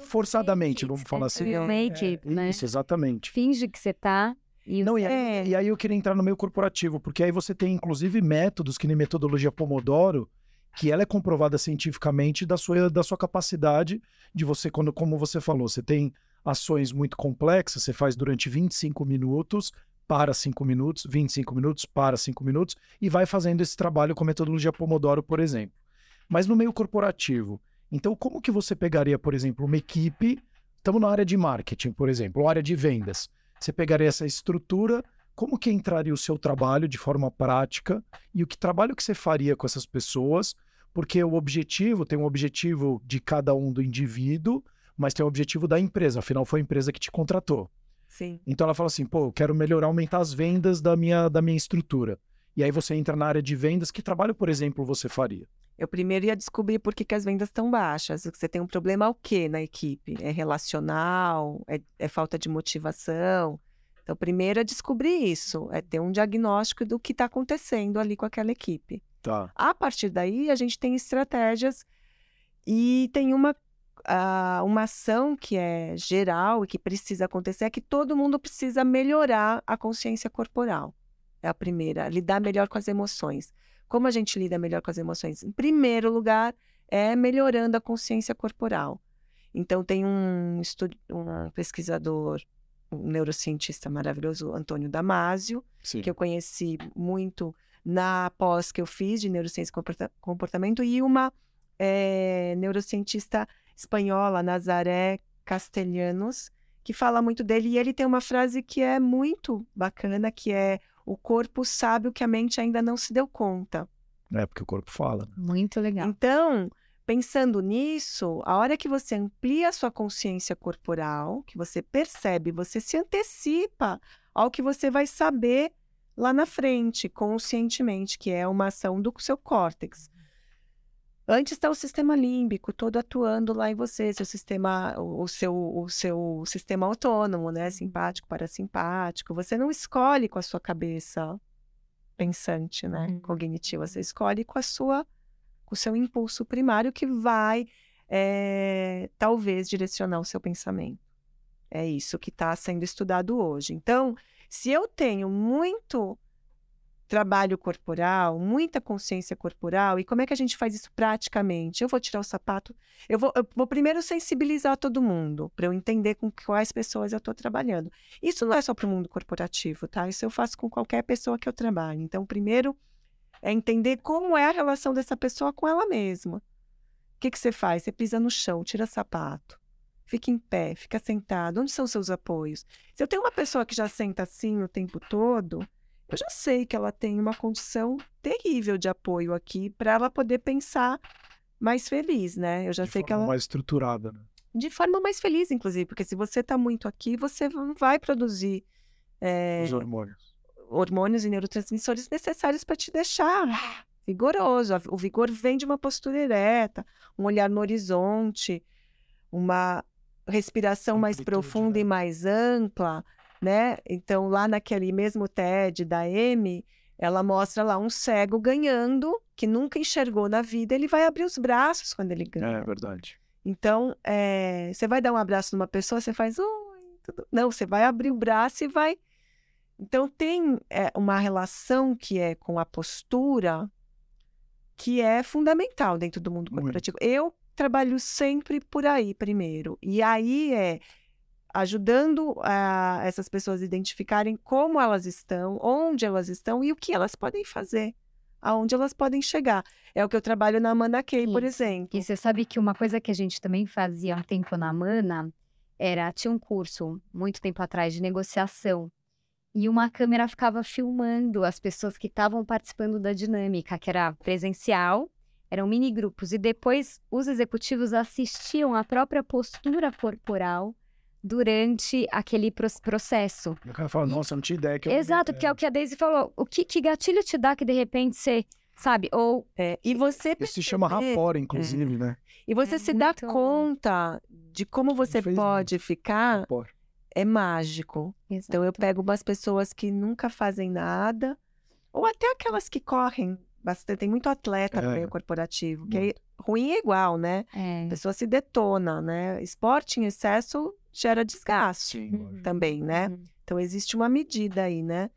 forçadamente, vamos falar né? assim. Make it, né? Isso, exatamente. Finge que você tá e Não, e aí, É. e aí eu queria entrar no meio corporativo, porque aí você tem inclusive métodos que nem metodologia Pomodoro, que ela é comprovada cientificamente da sua, da sua capacidade de você, quando, como você falou, você tem ações muito complexas, você faz durante 25 minutos, para 5 minutos, 25 minutos, para 5 minutos, e vai fazendo esse trabalho com metodologia Pomodoro, por exemplo. Mas no meio corporativo, então como que você pegaria, por exemplo, uma equipe, estamos na área de marketing, por exemplo, ou área de vendas, você pegaria essa estrutura, como que entraria o seu trabalho de forma prática e o que trabalho que você faria com essas pessoas, porque o objetivo tem um objetivo de cada um do indivíduo, mas tem o objetivo da empresa, afinal foi a empresa que te contratou. Sim. Então ela fala assim, pô, eu quero melhorar, aumentar as vendas da minha, da minha estrutura. E aí você entra na área de vendas, que trabalho, por exemplo, você faria? Eu primeiro ia descobrir por que, que as vendas estão baixas. Você tem um problema o quê na equipe? É relacional? É, é falta de motivação? Então, primeiro é descobrir isso, é ter um diagnóstico do que está acontecendo ali com aquela equipe. Tá. A partir daí, a gente tem estratégias e tem uma, uma ação que é geral e que precisa acontecer, é que todo mundo precisa melhorar a consciência corporal. É a primeira, lidar melhor com as emoções. Como a gente lida melhor com as emoções? Em primeiro lugar, é melhorando a consciência corporal. Então, tem um, estu- um pesquisador, um neurocientista maravilhoso, Antônio Damasio, Sim. que eu conheci muito na pós que eu fiz de neurociência e comporta- comportamento, e uma eh, neurocientista espanhola, Nazaré Castellanos, que fala muito dele, e ele tem uma frase que é muito bacana, que é o corpo sabe o que a mente ainda não se deu conta. É, porque o corpo fala. né? Muito legal. Então, pensando nisso, a hora que você amplia a sua consciência corporal, que você percebe, você se antecipa ao que você vai saber lá na frente, conscientemente, que é uma ação do seu córtex. Antes está o sistema límbico todo atuando lá em você, seu sistema, o seu, o seu sistema autônomo, né? Simpático, parasimpático. Você não escolhe com a sua cabeça pensante, né? Uhum. Cognitiva. Você escolhe com a sua com o seu impulso primário que vai eh, talvez direcionar o seu pensamento. É isso que está sendo estudado hoje. Então, se eu tenho muito trabalho corporal, muita consciência corporal, e como é que a gente faz isso praticamente? Eu vou tirar o sapato, eu vou, eu vou primeiro sensibilizar todo mundo, para eu entender com quais pessoas eu estou trabalhando. Isso não é só para o mundo corporativo, tá? Isso eu faço com qualquer pessoa que eu trabalho. Então, primeiro é entender como é a relação dessa pessoa com ela mesma. O que, que você faz? Você pisa no chão, tira sapato, fica em pé, fica sentado. Onde são seus apoios? Se eu tenho uma pessoa que já senta assim o tempo todo, eu já sei que ela tem uma condição terrível de apoio aqui para ela poder pensar mais feliz, né? Eu já de sei que forma ela mais estruturada. Né? de forma mais feliz, inclusive, porque se você está muito aqui, você não vai produzir eh, Os hormônios. hormônios e neurotransmissores necessários para te deixar vigoroso. O vigor vem de uma postura ereta, um olhar no horizonte, uma respiração mais profunda né? e mais ampla, né? Então, lá naquele mesmo TED da M, ela mostra lá um cego ganhando, que nunca enxergou na vida, ele vai abrir os braços quando ele ganha. É verdade. Então, eh, você vai dar um abraço numa pessoa, você faz, tudo... Não, você vai abrir o braço e vai. Então, tem eh, uma relação que é com a postura que é fundamental dentro do mundo Muito. corporativo. Eu trabalho sempre por aí primeiro. E aí é ajudando a essas pessoas a identificarem como elas estão, onde elas estão e o que elas podem fazer, aonde elas podem chegar. É o que eu trabalho na Mana Key, por exemplo. E você sabe que uma coisa que a gente também fazia há tempo na Mana era tinha um curso muito tempo atrás de negociação. E uma câmera ficava filmando as pessoas que estavam participando da dinâmica, que era presencial, eram mini grupos e depois os executivos assistiam à própria postura corporal durante aquele pro- processo. O cara fala, nossa, eu não tinha ideia que eu... Exato, porque é o que a Daisy falou. O que, que gatilho te dá que de repente você, sabe, ou É, e você Isso se chama perceber- rapor, inclusive, né? E você É se dá conta de como você fez pode ficar Rapor. é mágico. Então eu pego umas pessoas que nunca fazem nada, ou até aquelas que correm bastante. Tem muito atleta no É. meio corporativo, que é ruim é igual, né? É. A pessoa se detona, né? Esporte em excesso gera desgaste Sim, também, né? Uhum. Então existe uma medida aí, né?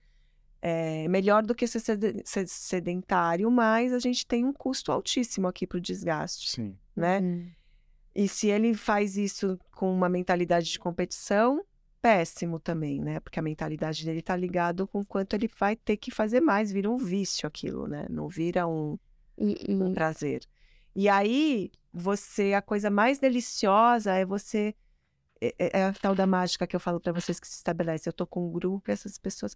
É melhor do que ser sed- ser sedentário, mas a gente tem um custo altíssimo aqui para o desgaste, Sim. né? Uhum. E se ele faz isso com uma mentalidade de competição, péssimo também, né? Porque a mentalidade dele tá ligado com quanto ele vai ter que fazer mais, vira um vício aquilo, né? Não vira um, um prazer. E aí, você, a coisa mais deliciosa é você. É, é a tal da mágica que eu falo para vocês que se estabelece. Eu tô com um grupo e essas pessoas.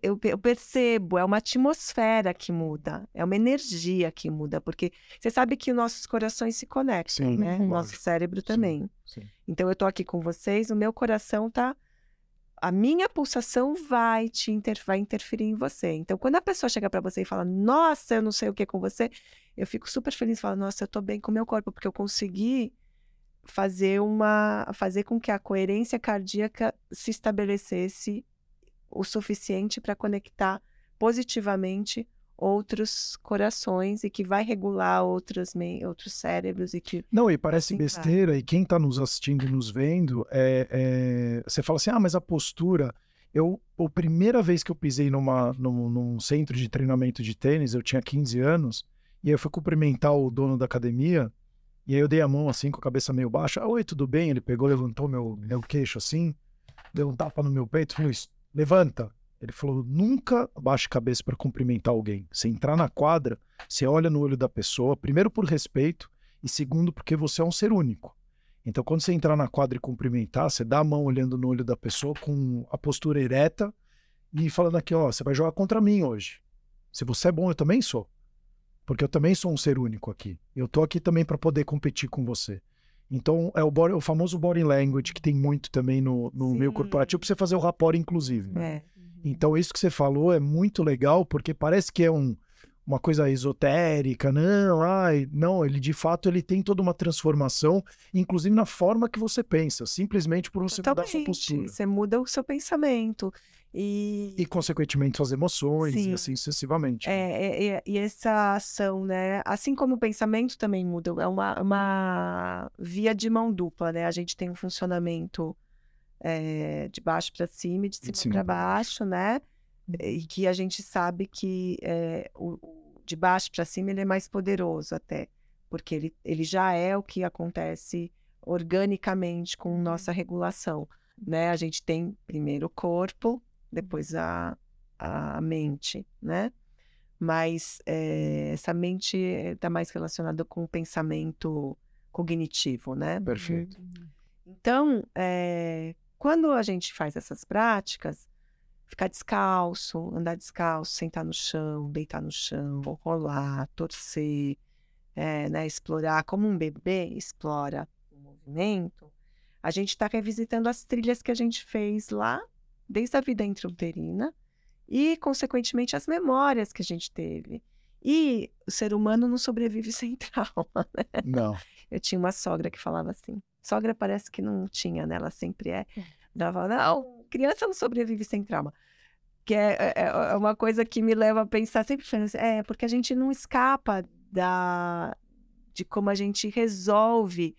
Eu, eu percebo, é uma atmosfera que muda, é uma energia que muda, porque você sabe que nossos corações se conectam, Sim, né? Uhum. Nosso cérebro Sim. também. Sim. Então eu tô aqui com vocês, o meu coração tá. A minha pulsação vai te inter... vai interferir em você. Então, quando a pessoa chega para você e fala, nossa, eu não sei o que com você, eu fico super feliz, falo, nossa, eu tô bem com o meu corpo, porque eu consegui fazer uma. fazer com que a coerência cardíaca se estabelecesse o suficiente para conectar positivamente outros corações e que vai regular outros, outros cérebros e que Não, e parece Assim vai. besteira, e quem tá nos assistindo e nos vendo, é, é- você fala assim, ah, mas a postura... Eu, a primeira vez que eu pisei numa, num, num centro de treinamento de tênis, eu tinha 15 anos, e eu fui cumprimentar o dono da academia, e aí eu dei a mão assim, com a cabeça meio baixa, ah, oi, tudo bem? Ele pegou, levantou meu, meu queixo assim, deu um tapa no meu peito, falou, "Es- levanta. Ele falou, nunca abaixe a cabeça para cumprimentar alguém. Você entrar na quadra, você olha no olho da pessoa, primeiro por respeito, e segundo, porque você é um ser único. Então, quando você entrar na quadra e cumprimentar, você dá a mão olhando no olho da pessoa com a postura ereta e falando aqui, ó, você vai jogar contra mim hoje. Se você é bom, eu também sou. Porque eu também sou um ser único aqui. Eu tô aqui também para poder competir com você. Então, é o, body- o famoso body language que tem muito também no, no meio corporativo para você fazer o rapport, inclusive. né? é, Então, isso que você falou é muito legal, porque parece que é um, uma coisa esotérica. Não, ai, não, ele de fato ele tem toda uma transformação, inclusive na forma que você pensa, simplesmente por você mudar a sua totalmente. postura. Você muda o seu pensamento. E, E, consequentemente, suas emoções, e Sim. assim sucessivamente. né? É, é, é, e essa ação, né? Assim como o pensamento também muda, é uma, uma via de mão dupla, né? A gente tem um funcionamento é, de baixo para cima e de cima, cima para pra baixo, né? E que a gente sabe que é, o, o de baixo para cima ele é mais poderoso até, porque ele, ele já é o que acontece organicamente com nossa regulação, né? A gente tem primeiro o corpo, depois a, a mente, né? Mas eh, essa mente está mais relacionada com o pensamento cognitivo, né? Perfeito. Então, eh, quando a gente faz essas práticas, ficar descalço, andar descalço, sentar no chão, deitar no chão, rolar, torcer, eh, né, explorar, como um bebê explora o movimento, a gente está revisitando as trilhas que a gente fez lá, desde a vida intrauterina, e, consequentemente, as memórias que a gente teve. E o ser humano não sobrevive *laughs* sem trauma, né? Não. Eu tinha uma sogra que falava assim. Sogra parece que não tinha, né? Ela sempre é. Ela falava, não, criança não sobrevive sem trauma. Que é, é- é uma coisa que me leva a pensar sempre, falando assim, é, porque a gente não escapa da, de como a gente resolve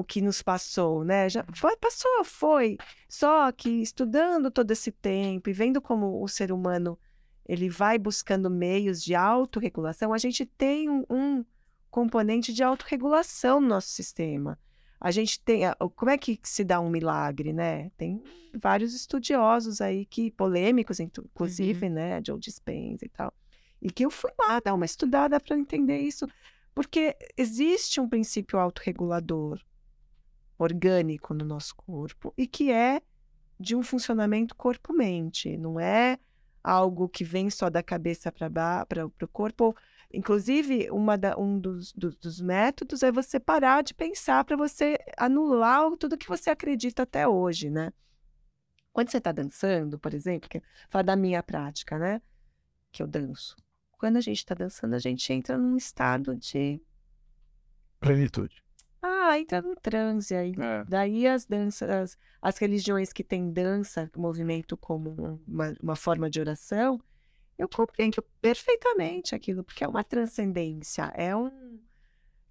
o que nos passou, né? Já foi, passou, foi. Só que estudando todo esse tempo e vendo como o ser humano ele vai buscando meios de autorregulação, a gente tem um, um componente de autorregulação no nosso sistema. a gente tem. Como é que se dá um milagre, né? Tem vários estudiosos aí que, polêmicos, inclu- inclusive, né? Joe Dispenza e tal. E que eu fui lá dar uma estudada para entender isso. Porque existe um princípio autorregulador orgânico no nosso corpo e que é de um funcionamento corpo-mente. Não é algo que vem só da cabeça para o corpo. Inclusive, da- um dos, do- dos métodos é você parar de pensar para você anular tudo que você acredita até hoje, né? Quando você está dançando, por exemplo, que fala da minha prática, né? Que eu danço. Quando a gente está dançando, a gente entra num estado de. Plenitude. Ah, entra num transe aí. É. Daí as danças, as, as religiões que têm dança, movimento como um- uma, uma forma de oração, eu compreendo perfeitamente aquilo, porque é uma transcendência, é um,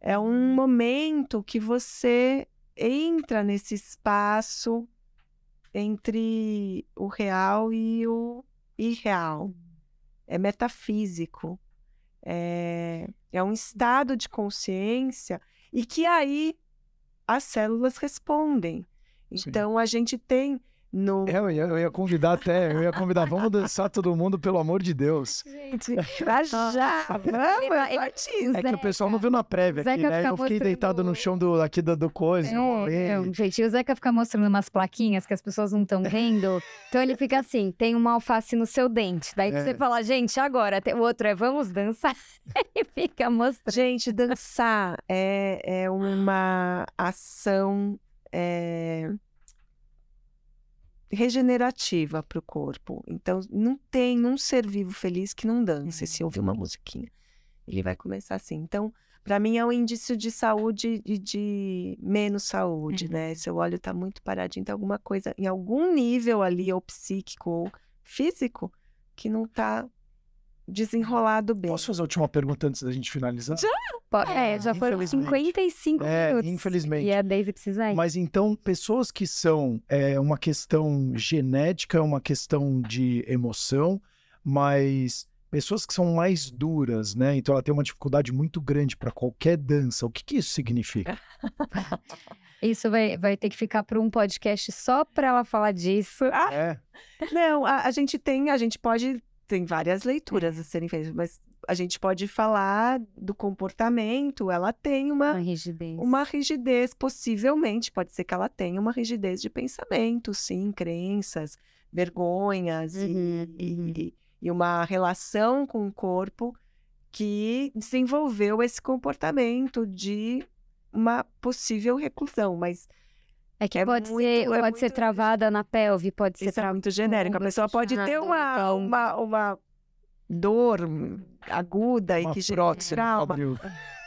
é um momento que você entra nesse espaço entre o real e o irreal. É metafísico. É, é um estado de consciência e que aí as células respondem. Sim. Então a gente tem no É, eu ia, eu ia convidar até, eu ia convidar, vamos dançar todo mundo, pelo amor de Deus. Gente, pra já, vamos, artista. É que o pessoal não viu na prévia aqui, Zeca né? Eu fiquei mostrando- deitado no chão do, aqui do, do coisa. É, é, gente, o Zeca fica mostrando umas plaquinhas que as pessoas não estão vendo. Então ele fica assim: tem uma alface no seu dente. Daí É. você fala, gente, agora. Tem- O outro é vamos dançar. *laughs* Ele fica mostrando. Gente, dançar é, é uma ação é, regenerativa para o corpo. Então, não tem um ser vivo feliz que não dance se ouvir uma musiquinha. Ele vai começar assim. Então, para mim, é um indício de saúde e de menos saúde, né? Seu olho está muito paradinho, tem alguma coisa em algum nível ali, ou psíquico ou físico, que não está desenrolado bem. Posso fazer a última pergunta antes da gente finalizar? Po- É, já foram Infelizmente. 55 É, minutos. infelizmente. E a Daisy precisa ir. Mas então, pessoas que são é, uma questão genética, uma questão de emoção, mas pessoas que são mais duras, né? Então ela tem uma dificuldade muito grande para qualquer dança. O que, que isso significa? *laughs* Isso vai, vai ter que ficar para um podcast só para ela falar disso. Ah, É, Não, a, a gente tem, a gente pode, tem várias leituras a serem feitas, mas a gente pode falar do comportamento, ela tem uma uma, rigidez. uma rigidez, possivelmente, pode ser que ela tenha uma rigidez de pensamento, sim, crenças, vergonhas e- Uhum, e, e uma relação com o corpo que desenvolveu esse comportamento de uma possível reclusão, mas É que é pode, muito- ser, é pode ser travada na pelve, pode ser Isso é muito genérico. A pessoa pode ter uma, Então, uma, uma dor aguda e uma que gera prótese trauma. *laughs*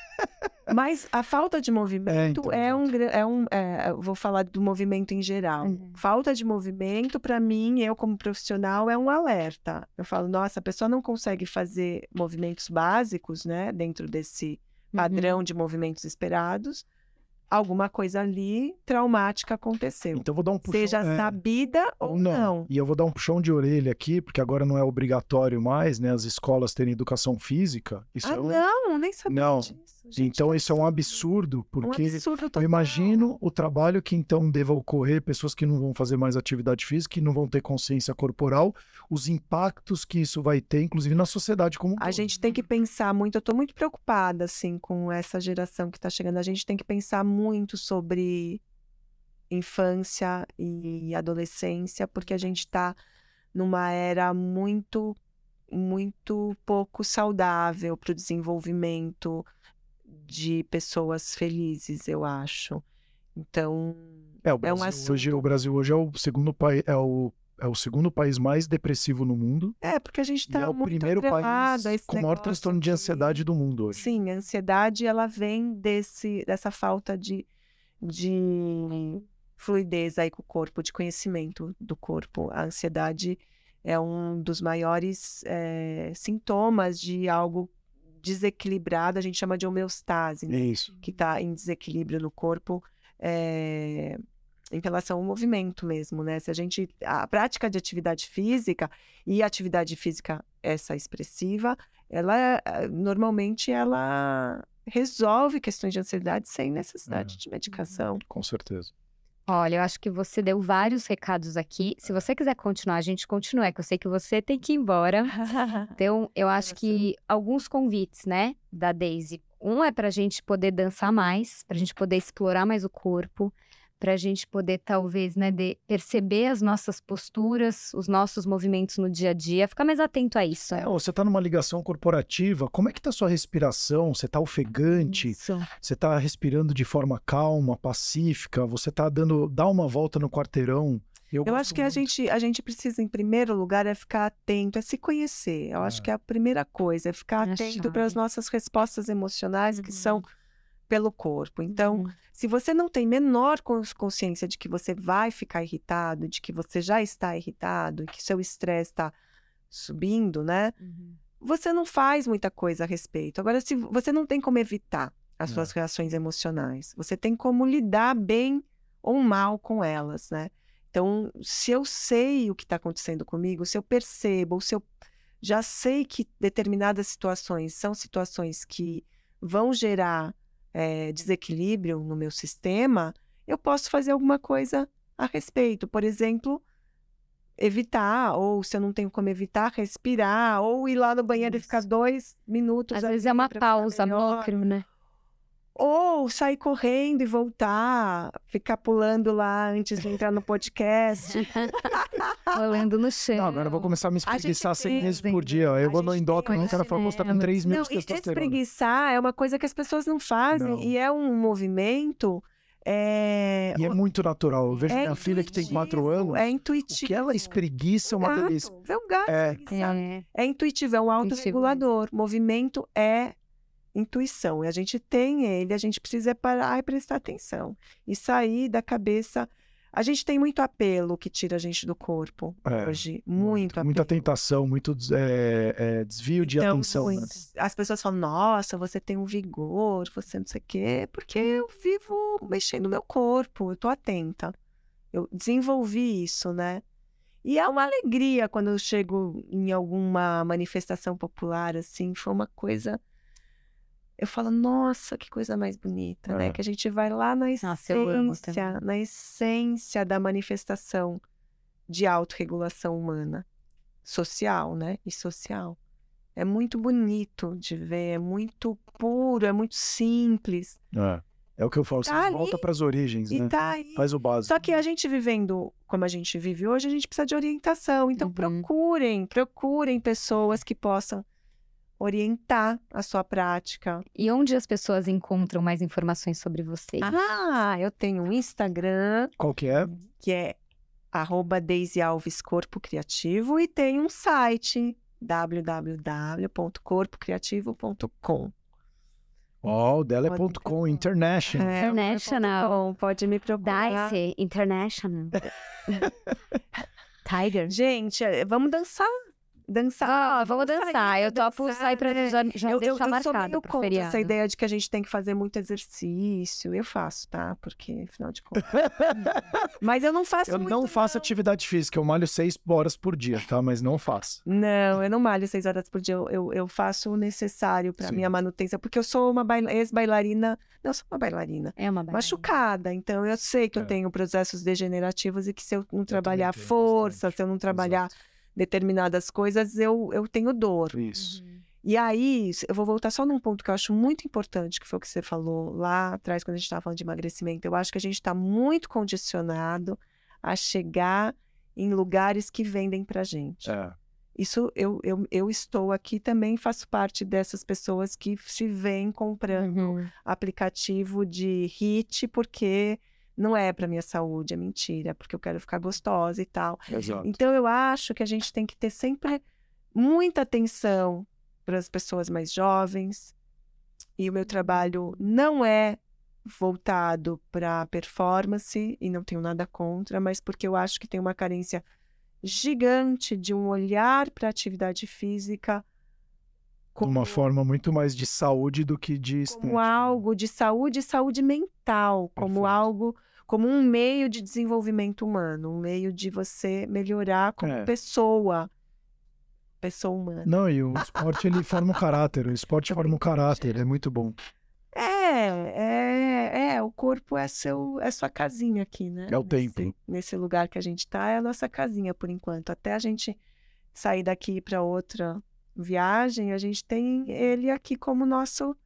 Mas a falta de movimento então, é, um, é um. é, vou falar do movimento em geral. Uhum. Falta de movimento, para mim, eu como profissional, é um alerta. Eu falo, nossa, a pessoa não consegue fazer movimentos básicos, né, dentro desse padrão de movimentos esperados. Alguma coisa ali traumática aconteceu. Então vou dar um puxão. Seja é, sabida ou ou não. não. E eu vou dar um puxão de orelha aqui, porque agora não é obrigatório mais, né? As escolas terem educação física. Isso Ah, é um... não, nem sabia Não. disso. Gente. Então isso é um absurdo, porque um absurdo Eu imagino o trabalho que então deva ocorrer, pessoas que não vão fazer mais atividade física, que não vão ter consciência corporal, os impactos que isso vai ter, inclusive na sociedade como um A todo. gente tem que pensar muito, eu estou muito preocupada assim com essa geração que está chegando. A gente tem que pensar muito sobre infância e adolescência, porque a gente está numa era muito, muito pouco saudável para o desenvolvimento de pessoas felizes, eu acho. Então, É, o é um Brasil, assunto- hoje, o Brasil hoje é o segundo país, é o, é o segundo país mais depressivo no mundo é porque a gente e é está o muito primeiro país com o maior transtorno de de- ansiedade do mundo hoje. Sim, a ansiedade ela vem desse, dessa falta de, de fluidez aí com o corpo, de conhecimento do corpo. A ansiedade é um dos maiores eh, sintomas de algo desequilibrado, a gente chama de homeostase, né? É isso. que está em desequilíbrio no corpo eh, em relação ao movimento mesmo, né? Se a gente a prática de atividade física e atividade física essa expressiva, ela normalmente ela resolve questões de ansiedade sem necessidade É. de medicação. Com certeza. Olha, eu acho que você deu vários recados aqui. Se você quiser continuar, a gente continua, é que eu sei que você tem que ir embora. *laughs* Então, eu acho que alguns convites, né, da Daisy. Um é para a gente poder dançar mais, para a gente poder explorar mais o corpo, para a gente poder, talvez, né, de- perceber as nossas posturas, os nossos movimentos no dia a dia, ficar mais atento a isso. É, você tá numa ligação corporativa, como é que tá a sua respiração? Você tá ofegante? Isso. Você tá respirando de forma calma, pacífica? Você tá dando, dá uma volta no quarteirão? Eu gosto acho que a gente, a gente precisa, em primeiro lugar, é ficar atento, é se conhecer. Eu acho É. que é a primeira coisa, é ficar É atento para as nossas respostas emocionais que Uhum. são pelo corpo. Então, Uhum. se você não tem menor cons- consciência de que você vai ficar irritado, de que você já está irritado, que seu estresse está subindo, né? Uhum. Você não faz muita coisa a respeito. Agora, se você não tem como evitar as É. suas reações emocionais, você tem como lidar bem ou mal com elas, né? Então, se eu sei o que está acontecendo comigo, se eu percebo, ou se eu já sei que determinadas situações são situações que vão gerar eh, desequilíbrio no meu sistema, eu posso fazer alguma coisa a respeito. Por exemplo, evitar, ou se eu não tenho como evitar, respirar, ou ir lá no banheiro e ficar Isso. dois minutos. Às vezes é uma pausa, micro, né? Ou sair correndo e voltar, ficar pulando lá antes de entrar no podcast. *laughs* Rolando no chão. Não, agora eu vou começar a me espreguiçar seis vezes por dia. Eu A vou no endócrino, o cara fala, pô, você tá com esse 3 mil Não, de testosterona. espreguiçar é uma coisa que as pessoas não fazem. Não. E é um movimento. É, E é muito natural. Eu vejo é minha filha que tem 4 intuitivo, anos. É intuitivo. que ela espreguiça é uma delícia. Vê um gato É. É. É intuitivo, é um autorregulador. Movimento é intuição. E a gente tem ele, a gente precisa parar e prestar atenção. E sair da cabeça. A gente tem muito apelo que tira a gente do corpo É, hoje. Muito apelo. Muita tentação, muito é, é, desvio de Então, atenção. né? muito. As pessoas falam, nossa, você tem um vigor, você não sei o quê, porque eu vivo mexendo no meu corpo, eu tô atenta. Eu desenvolvi isso, né? E é uma alegria quando eu chego em alguma manifestação popular, assim, foi uma coisa. Eu falo, nossa, que coisa mais bonita, É. né? Que a gente vai lá na Nossa, essência, também. na essência da manifestação de autorregulação humana, social, né? E social. É muito bonito de ver, é muito puro, é muito simples. É. É o que eu falo, Tá você volta para as origens, E né? tá. Faz o básico. Só que a gente vivendo como a gente vive hoje, a gente precisa de orientação. Então Uhum. procurem, procurem pessoas que possam orientar a sua prática. E onde as pessoas encontram mais informações sobre você? Ah, eu tenho um Instagram Qual que é? que é arroba Deise Alves Corpo Criativo e tem um site www.corpocriativo.com. Ó, o dela é Pode ponto .com, international. É, International. .com, pode me procurar. Dice International. *laughs* Tiger. Gente, é, vamos dançar. Dançar. Ah, vamos sair dançar. Eu topo dançar, sair pra já, já eu, eu, deixar eu sou marcado meio pro feriado. essa ideia de que a gente tem que fazer muito exercício. Eu faço, tá? Porque, afinal de contas. *laughs* Mas eu não faço Eu muito, não faço atividade física, eu malho seis horas por dia, tá? Mas não faço. Não, eu não malho seis horas por dia. Eu, eu, eu faço o necessário para Sim. minha manutenção, porque eu sou uma baila- ex-bailarina. Não, eu sou uma bailarina. É uma bailarina. Machucada, então eu sei que eu É. tenho processos degenerativos e que se eu não trabalhar tenho força, bastante. se eu não trabalhar determinadas coisas, eu, eu tenho dor. Isso. Uhum. E aí, eu vou voltar só num ponto que eu acho muito importante, que foi o que você falou lá atrás, quando a gente estava falando de emagrecimento. Eu acho que a gente está muito condicionado a chegar em lugares que vendem pra gente. É. Isso eu, eu, eu estou aqui também, faço parte dessas pessoas que se veem comprando Uhum. aplicativo de HIT porque não é para minha saúde, é mentira, porque eu quero ficar gostosa e tal. Exato. Então eu acho que a gente tem que ter sempre muita atenção para as pessoas mais jovens. E o meu trabalho não é voltado para performance e não tenho nada contra, mas porque eu acho que tem uma carência gigante de um olhar para a atividade física como, uma forma muito mais de saúde do que de estética. como algo de saúde e saúde mental, como Perfeito. algo como um meio de desenvolvimento humano, um meio de você melhorar como É. pessoa, pessoa humana. Não, e o esporte ele forma um caráter, o esporte *laughs* forma um caráter, é muito bom. é, é, o corpo é seu, é sua casinha aqui, né? É o nesse, templo. Nesse lugar que a gente tá, é a nossa casinha por enquanto. Até a gente sair daqui para outra viagem, a gente tem ele aqui como nosso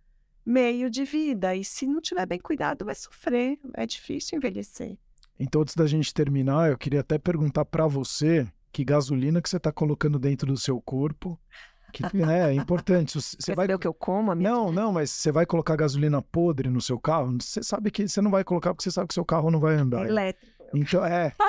meio de vida. E se não tiver bem cuidado, vai sofrer. É difícil envelhecer. Então, antes da gente terminar, eu queria até perguntar para você que gasolina que você está colocando dentro do seu corpo. Que né, é importante. Você *laughs* Quer vai saber o que eu como? A minha Não, não, mas você vai colocar gasolina podre no seu carro? Você sabe que você não vai colocar porque você sabe que seu carro não vai andar. elétrico. Então, é. *laughs*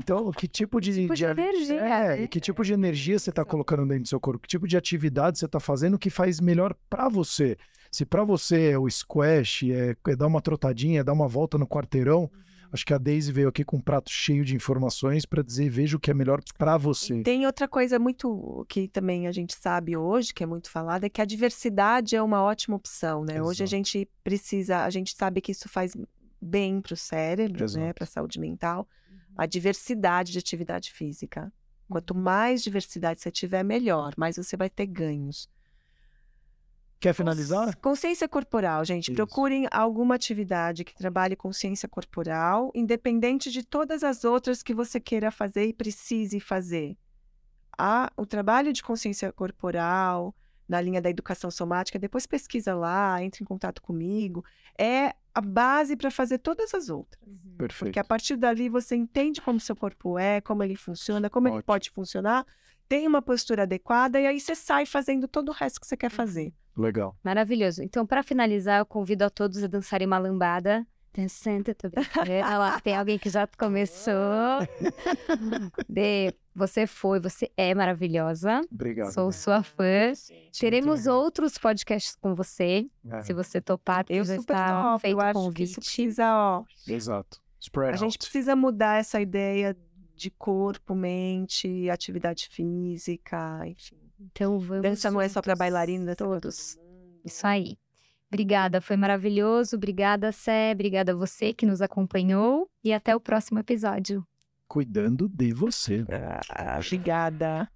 Então, que tipo de, Tipo de energia, É, né? que tipo de energia você está colocando dentro do seu corpo? Que tipo de atividade você está fazendo que faz melhor para você? Se para você é o squash, é, é dar uma trotadinha, é dar uma volta no quarteirão, acho que a Daisy veio aqui com um prato cheio de informações para dizer, veja o que é melhor para você. Tem outra coisa muito que também a gente sabe hoje, que é muito falada, é que a diversidade é uma ótima opção, né? Hoje a Exato. gente precisa, a gente sabe que isso faz bem para o cérebro, né? Exato. Para a saúde mental, a diversidade de atividade física. Quanto mais diversidade você tiver, melhor, mais você vai ter ganhos. Quer finalizar? Cons- Consciência corporal, gente. Isso. Procurem alguma atividade que trabalhe consciência corporal, independente de todas as outras que você queira fazer e precise fazer. O trabalho de consciência corporal, na linha da educação somática, depois pesquisa lá, entre em contato comigo, é a base para fazer todas as outras. Perfeito. Porque a partir dali você entende como seu corpo é, como ele funciona, como ele Ótimo. pode funcionar, tem uma postura adequada e aí você sai fazendo todo o resto que você quer fazer. Legal. Maravilhoso. Então, para finalizar, eu convido a todos a dançarem uma lambada. Dançando, tô brincando. *laughs* Olha lá, tem alguém que já começou. *laughs* De, você foi, você é maravilhosa. Obrigado. Sou sua fã. Teremos outros podcasts com você, É, se você topar, Eu já super está topo, feito eu o acho que convite. isso precisa, ó, Exato. Spread a gente out. precisa mudar essa ideia de corpo, mente, atividade física, enfim. Então vamos. Dança não é só para bailarina, Todos. Isso aí. Obrigada, foi maravilhoso. Obrigada, Sé. Obrigada a você que nos acompanhou. E até o próximo episódio. Cuidando de você. Ah, obrigada.